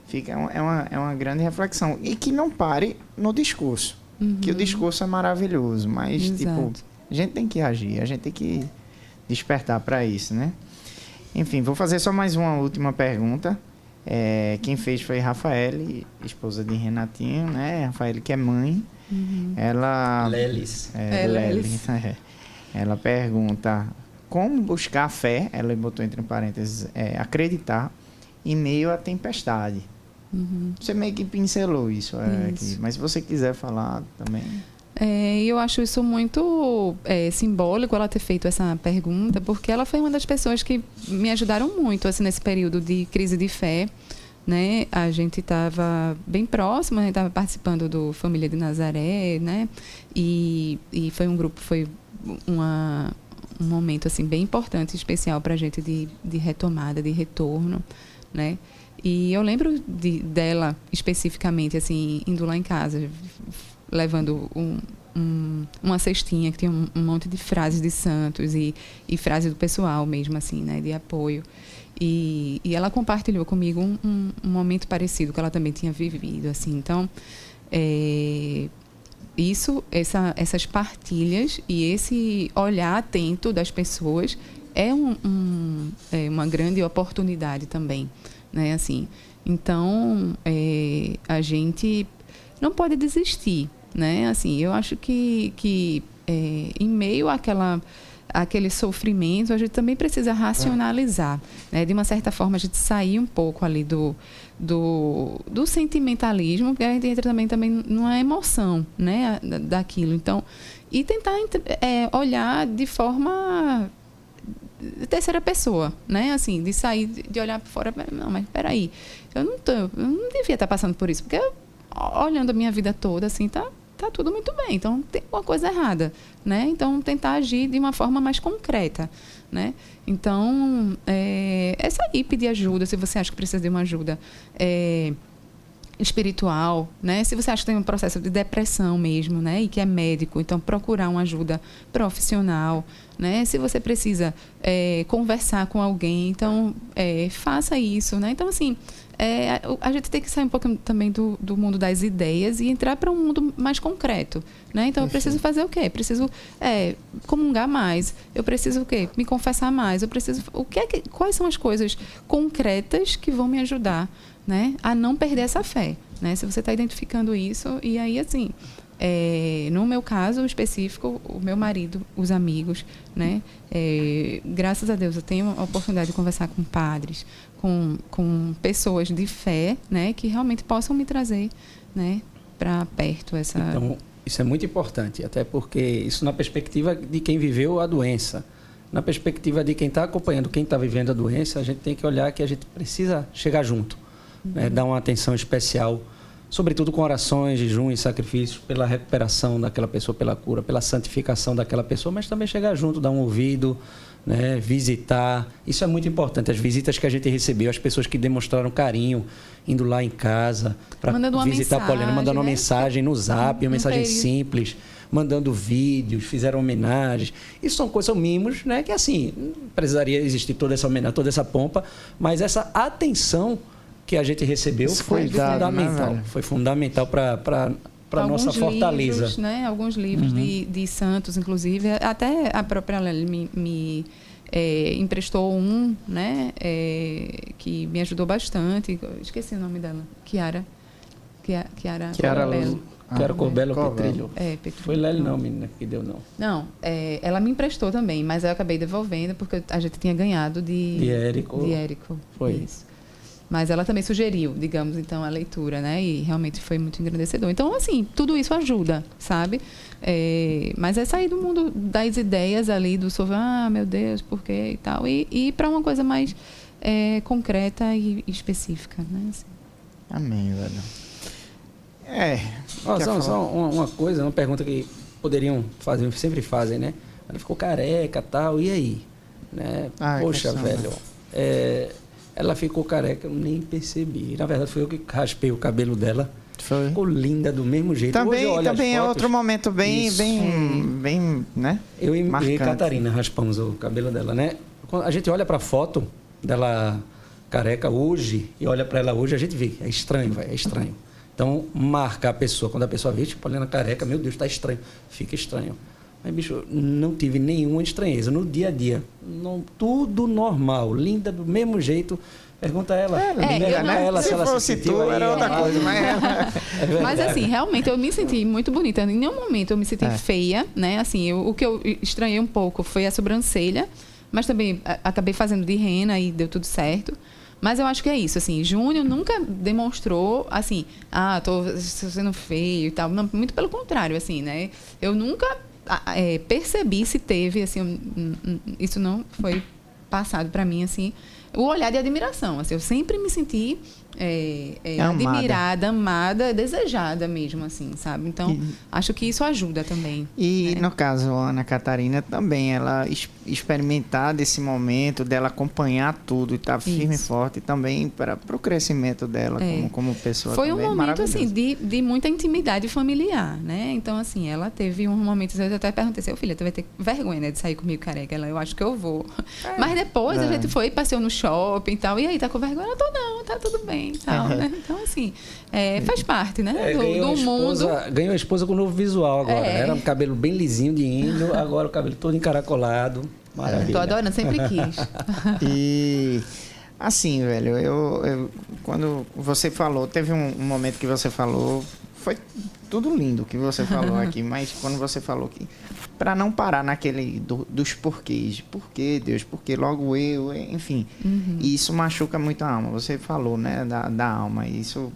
fica, é, uma, é uma grande reflexão. E que não pare no discurso. Uhum. Que o discurso é maravilhoso, mas, Exato. tipo, a gente tem que agir, a gente tem que despertar para isso, né? Enfim, vou fazer só mais uma última pergunta. É, quem fez foi Rafael, esposa de Renatinho, né? Rafael que é mãe. Uhum. Ela. Lelis. É, é Lelis. [laughs] É. Ela pergunta como buscar fé, ela botou entre parênteses, é, acreditar em meio à tempestade. Uhum. Você meio que pincelou isso, é, isso. Aqui, mas se você quiser falar também. É, eu acho isso muito é, simbólico ela ter feito essa pergunta, porque ela foi uma das pessoas que me ajudaram muito assim, nesse período de crise de fé. Né? A gente estava bem próximo, a gente estava participando do Família de Nazaré, né? E, e foi um grupo, foi uma, um momento assim bem importante, especial para a gente de, de retomada, de retorno, né? E eu lembro de, dela especificamente assim indo lá em casa, levando um, um, uma cestinha que tinha um, um, monte de frases de santos e, e frases do pessoal mesmo, assim, né, de apoio. E, e ela compartilhou comigo um, um, momento parecido que ela também tinha vivido, assim. Então, é, isso, essa, essas partilhas e esse olhar atento das pessoas é, um, é uma grande oportunidade também, né? Assim, então, é, a gente não pode desistir, né? Assim, eu acho que, que é, em meio àquela aquele sofrimento, a gente também precisa racionalizar, né? De uma certa forma, a gente sair um pouco ali do, do, do sentimentalismo, porque a gente entra também, também numa emoção, né? Daquilo. Então, e tentar é, olhar de forma terceira pessoa, né? Assim, de sair, de olhar para fora, não, mas peraí, eu não tô, eu não devia estar passando por isso, porque eu, olhando a minha vida toda, assim, tá tá tudo muito bem. Então, tem uma coisa errada, né? Então, tentar agir de uma forma mais concreta, né? Então, é, é sair pedir ajuda, se você acha que precisa de uma ajuda. É, espiritual, né? Se você acha que tem um processo de depressão mesmo, né? E que é médico, então procurar uma ajuda profissional, né? Se você precisa é, conversar com alguém, então é, faça isso, né? Então assim, é, a gente tem que sair um pouco também do, do mundo das ideias e entrar para um mundo mais concreto, né? Então, eu preciso fazer o quê? Preciso é, comungar mais. Eu preciso o quê? Me confessar mais. Eu preciso... O que é que, quais são as coisas concretas que vão me ajudar né, a não perder essa fé? Né? Se você está identificando isso, e aí, assim, é, no meu caso específico, o meu marido, os amigos, né? É, graças a Deus eu tenho a oportunidade de conversar com padres, com, com pessoas de fé, né? Que realmente possam me trazer, né? Para perto essa. Então, isso é muito importante, até porque isso na perspectiva de quem viveu a doença. Na perspectiva de quem está acompanhando, quem está vivendo a doença, a gente tem que olhar que a gente precisa chegar junto, uhum. né? dar uma atenção especial sobretudo com orações, jejum e sacrifícios pela recuperação daquela pessoa, pela cura, pela santificação daquela pessoa, mas também chegar junto, dar um ouvido, né, visitar. Isso é muito importante. As visitas que a gente recebeu, as pessoas que demonstraram carinho, indo lá em casa para visitar a Poliana, mandando né? uma mensagem no zap, uma mensagem simples mandando vídeos, fizeram homenagens. Isso são coisas, são mimos, né? Que assim, precisaria existir toda essa homenagem, toda essa pompa, mas essa atenção que a gente recebeu Isso foi fundamental. Né, foi fundamental para para nossa fortaleza. Livros, né? Alguns livros uhum. de, de santos, inclusive. Até a própria Lely me, me é, emprestou um, né? É, que me ajudou bastante. Esqueci o nome dela. Kiara. Kiara, Kiara, Kiara Corbello. Ah, Kiara Corbello Petrilho. É, Petrilho. Foi Lely não, menina, que deu não. Não, é, ela me emprestou também, mas eu acabei devolvendo porque a gente tinha ganhado de... De Érico. De Érico. Foi. Isso. Mas ela também sugeriu, digamos, então, a leitura, né? E realmente foi muito engrandecedor. Então, assim, tudo isso ajuda, sabe? É, mas é sair do mundo das ideias ali, do sobre, ah, meu Deus, por quê e tal, e, e ir para uma coisa mais é, concreta e específica, né? Assim. Amém, velho. É. Oh, só, só uma, uma, coisa, uma pergunta que poderiam fazer, sempre fazem, né? Ela ficou careca tal, e aí? Né? Ai, Poxa, velho. É, ela ficou careca, eu nem percebi. Na verdade, foi eu que raspei o cabelo dela. Foi. Ficou linda do mesmo jeito. Também, também é outro momento bem, Isso. bem, bem, né? Eu e, e Catarina raspamos o cabelo dela, né? Quando a gente olha para a foto dela careca hoje e olha para ela hoje, a gente vê, é estranho, vai, é estranho. Então, marca a pessoa, quando a pessoa vê, tipo, olhando careca, meu Deus, está estranho. Fica estranho. Mas, bicho, não tive nenhuma estranheza. No dia a dia, não, tudo normal, linda do mesmo jeito. Pergunta a ela. É, é, não, ela se, se ela fosse se tu, era outra coisa. Mas, é [laughs] mas assim, realmente eu me senti muito bonita. Em nenhum momento eu me senti é. feia, né? Assim, eu, o que eu estranhei um pouco foi a sobrancelha, mas também acabei fazendo de rena e deu tudo certo. Mas eu acho que é isso, assim, Júnior nunca demonstrou, assim, ah, tô sendo feio e tal. Não, muito pelo contrário, assim, né? Eu nunca é, percebi se teve, assim, isso não foi passado para mim, assim, o olhar de admiração. Assim, eu sempre me senti é, é, amada. admirada, amada, desejada mesmo, assim, sabe? Então, e, acho que isso ajuda também. E né? no caso, a Ana Catarina também, ela experimentar desse momento, dela acompanhar tudo e estar tá firme e forte também para o crescimento dela é. como, como pessoa. Foi também, um momento, assim, de, de muita intimidade familiar, né? Então, assim, ela teve um momento, eu até perguntei, seu filho, tu vai ter vergonha né, de sair comigo careca? Ela, eu acho que eu vou. É. Mas depois a é. gente foi, passeou no shopping e tal, e aí, tá com vergonha? Eu tô não, tá tudo bem e tal, [laughs] né? Então, assim, é, faz parte, né? É, do, do esposa, mundo. Ganhou a esposa com um novo visual agora. É. Era um cabelo bem lisinho de índio, [laughs] agora o cabelo todo encaracolado. Maravilha. Tô adorando, sempre [laughs] quis. e assim, velho, eu, eu, quando você falou, teve um, um, momento que você falou, foi tudo lindo que você falou [laughs] aqui, mas quando você falou que para não parar naquele do, dos porquês, por que Deus, porque logo eu, enfim, uhum. e isso machuca muito a alma. Você falou, né, da, da alma, isso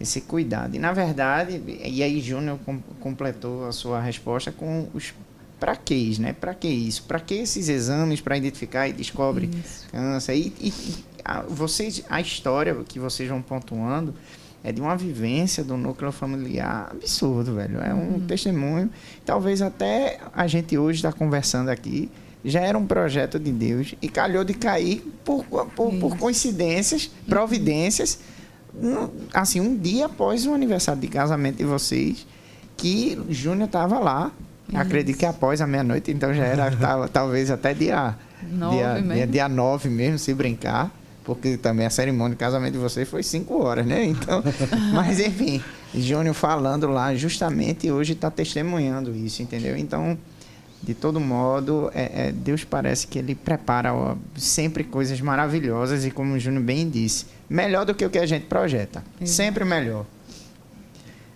esse cuidado. E na verdade, e aí Júnior com, completou a sua resposta com os para que né? Para que isso? Para que esses exames para identificar e descobre isso. câncer? E, e, a, vocês, a história que vocês vão pontuando é de uma vivência do núcleo familiar absurdo, velho. É um uhum. testemunho. Talvez até a gente hoje está conversando aqui já era um projeto de Deus e calhou de cair por, por, por coincidências, uhum. providências, um, assim, um dia após o aniversário de casamento de vocês, que Júnior estava lá isso. Acredito que após a meia-noite, então já era [laughs] tal, talvez até dia 9 dia, mesmo. Dia, dia 9 mesmo, se brincar. Porque também a cerimônia de casamento de vocês foi 5 horas, né? Então, [laughs] mas enfim, Júnior falando lá, justamente hoje está testemunhando isso, entendeu? Então, de todo modo, é, é, Deus parece que ele prepara ó, sempre coisas maravilhosas e, como o Júnior bem disse, melhor do que o que a gente projeta. Sempre melhor.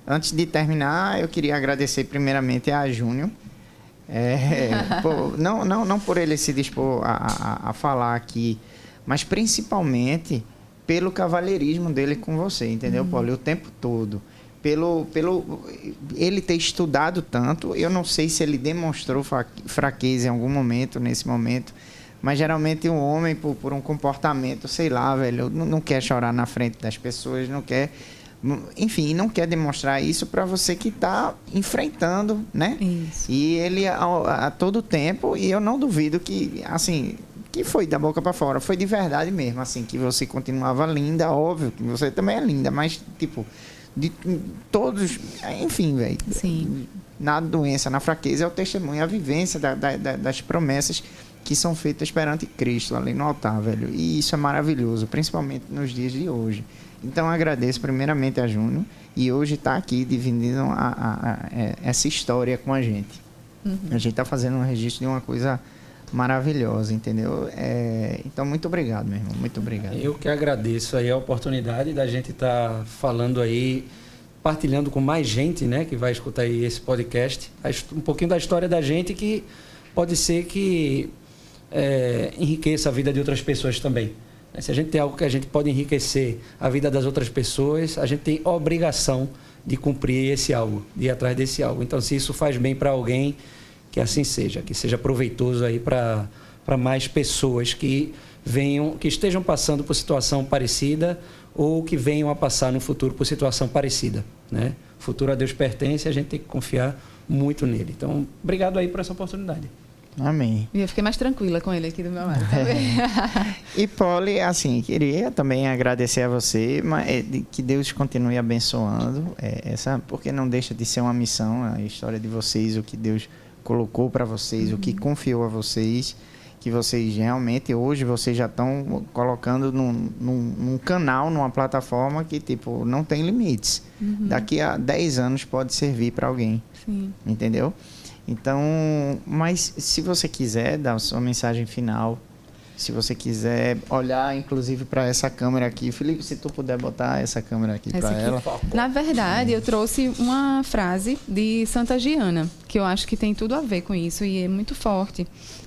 Antes de terminar, eu queria agradecer primeiramente a Júnior. É, [laughs] por, não, não, não por ele se dispor a, a, a falar aqui, mas principalmente pelo cavalheirismo dele com você, entendeu, uhum. Paulo? O tempo todo. Pelo, pelo ele ter estudado tanto, eu não sei se ele demonstrou fraqueza em algum momento, nesse momento, mas geralmente um homem, por, por um comportamento, sei lá, velho, não, não quer chorar na frente das pessoas, não quer enfim, não quer demonstrar isso para você que está enfrentando, né? Isso. E ele a, a, todo tempo, e eu não duvido que, assim, que foi da boca para fora, foi de verdade mesmo, assim, que você continuava linda, óbvio que você também é linda, mas, tipo, de todos, enfim, velho. Sim. Na doença, na fraqueza, é o testemunho, a vivência da, da, das promessas que são feitas perante Cristo ali no altar, velho. E isso é maravilhoso, principalmente nos dias de hoje. Então agradeço primeiramente a Júnior e hoje está aqui dividindo a, a, a, é, essa história com a gente. Uhum. A gente está fazendo um registro de uma coisa maravilhosa, entendeu? É, então, muito obrigado, meu irmão. Muito obrigado. Eu que agradeço aí a oportunidade da gente estar tá falando aí, partilhando com mais gente, né, que vai escutar aí esse podcast, um pouquinho da história da gente que pode ser que é, enriqueça a vida de outras pessoas também. Se a gente tem algo que a gente pode enriquecer a vida das outras pessoas, a gente tem obrigação de cumprir esse algo, de ir atrás desse algo. Então, se isso faz bem para alguém, que assim seja, que seja proveitoso aí para mais pessoas que venham, que estejam passando por situação parecida ou que venham a passar no futuro por situação parecida, né? O futuro a Deus pertence, a gente tem que confiar muito nele. Então, obrigado aí por essa oportunidade. Amém. E eu fiquei mais tranquila com ele aqui do meu lado também. e Polly, assim, queria também agradecer a você, mas é, que Deus continue abençoando é, essa, porque não deixa de ser uma missão a história de vocês, o que Deus colocou para vocês, uhum. o que uhum. confiou a vocês, que vocês realmente hoje vocês já estão colocando num, num, num, canal, numa plataforma que tipo não tem limites. Uhum. Daqui a 10 anos pode servir para alguém. Sim. Entendeu? Então, mas se você quiser dar a sua mensagem final, se você quiser olhar inclusive para essa câmera aqui, Felipe, se tu puder botar essa câmera aqui para ela. Na verdade, eu trouxe uma frase de Santa Giana, que eu acho que tem tudo a ver com isso e é muito forte,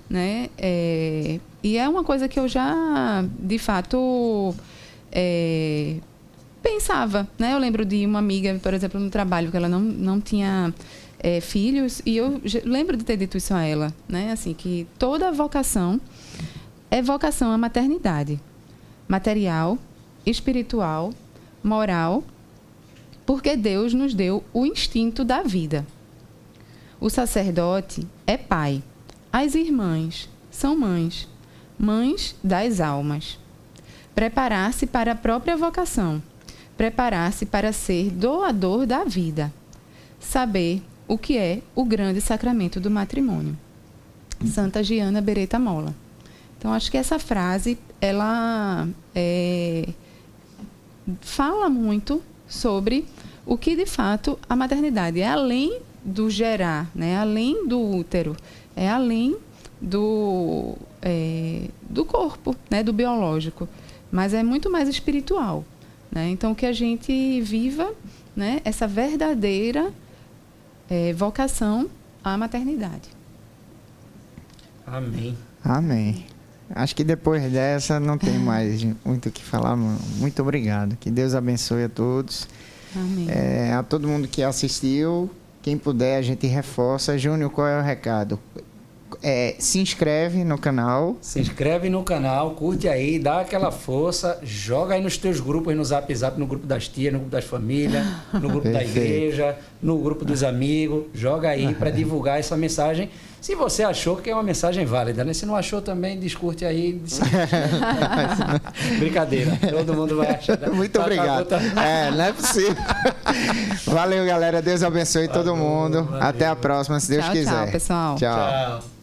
né? É, e é uma coisa que eu já, de fato, é, pensava, né? Eu lembro de uma amiga, por exemplo, no trabalho, que ela não, não tinha é, filhos, e eu lembro de ter dito isso a ela, né? Assim, que toda vocação é vocação à maternidade. Material, espiritual, moral, porque Deus nos deu o instinto da vida. O sacerdote é pai. As irmãs são mães, mães das almas. Preparar-se para a própria vocação, preparar-se para ser doador da vida. Saber o que é o grande sacramento do matrimônio. Santa Giana Beretta Mola. Então, acho que essa frase, ela é, fala muito sobre o que, de fato, a maternidade é além do gerar, né? além do útero, é além do, é, do corpo, né? do biológico, mas é muito mais espiritual. Né? Então, que a gente viva né? essa verdadeira é, vocação à maternidade. Amém. Amém. Acho que depois dessa não tem [laughs] mais muito o que falar. Muito obrigado. Que Deus abençoe a todos. Amém. É, a todo mundo que assistiu. Quem puder, a gente reforça. Júnior, qual é o recado? É, se inscreve no canal. Se inscreve no canal, curte aí, dá aquela força, joga aí nos teus grupos, no Zap Zap, no grupo das tias, no grupo das famílias, no grupo da igreja, no grupo dos amigos. Joga aí para [laughs] divulgar essa mensagem. Se você achou que é uma mensagem válida, né? Se não achou também, discute aí. [laughs] Brincadeira. Todo mundo vai achar. Né? [laughs] Muito tá, tá obrigado. Tá, tá. É, não é possível. [laughs] Valeu, galera. Deus abençoe Valeu, todo mundo. Valeu. Até a próxima, se Deus tchau, quiser. Tchau, pessoal. tchau. tchau.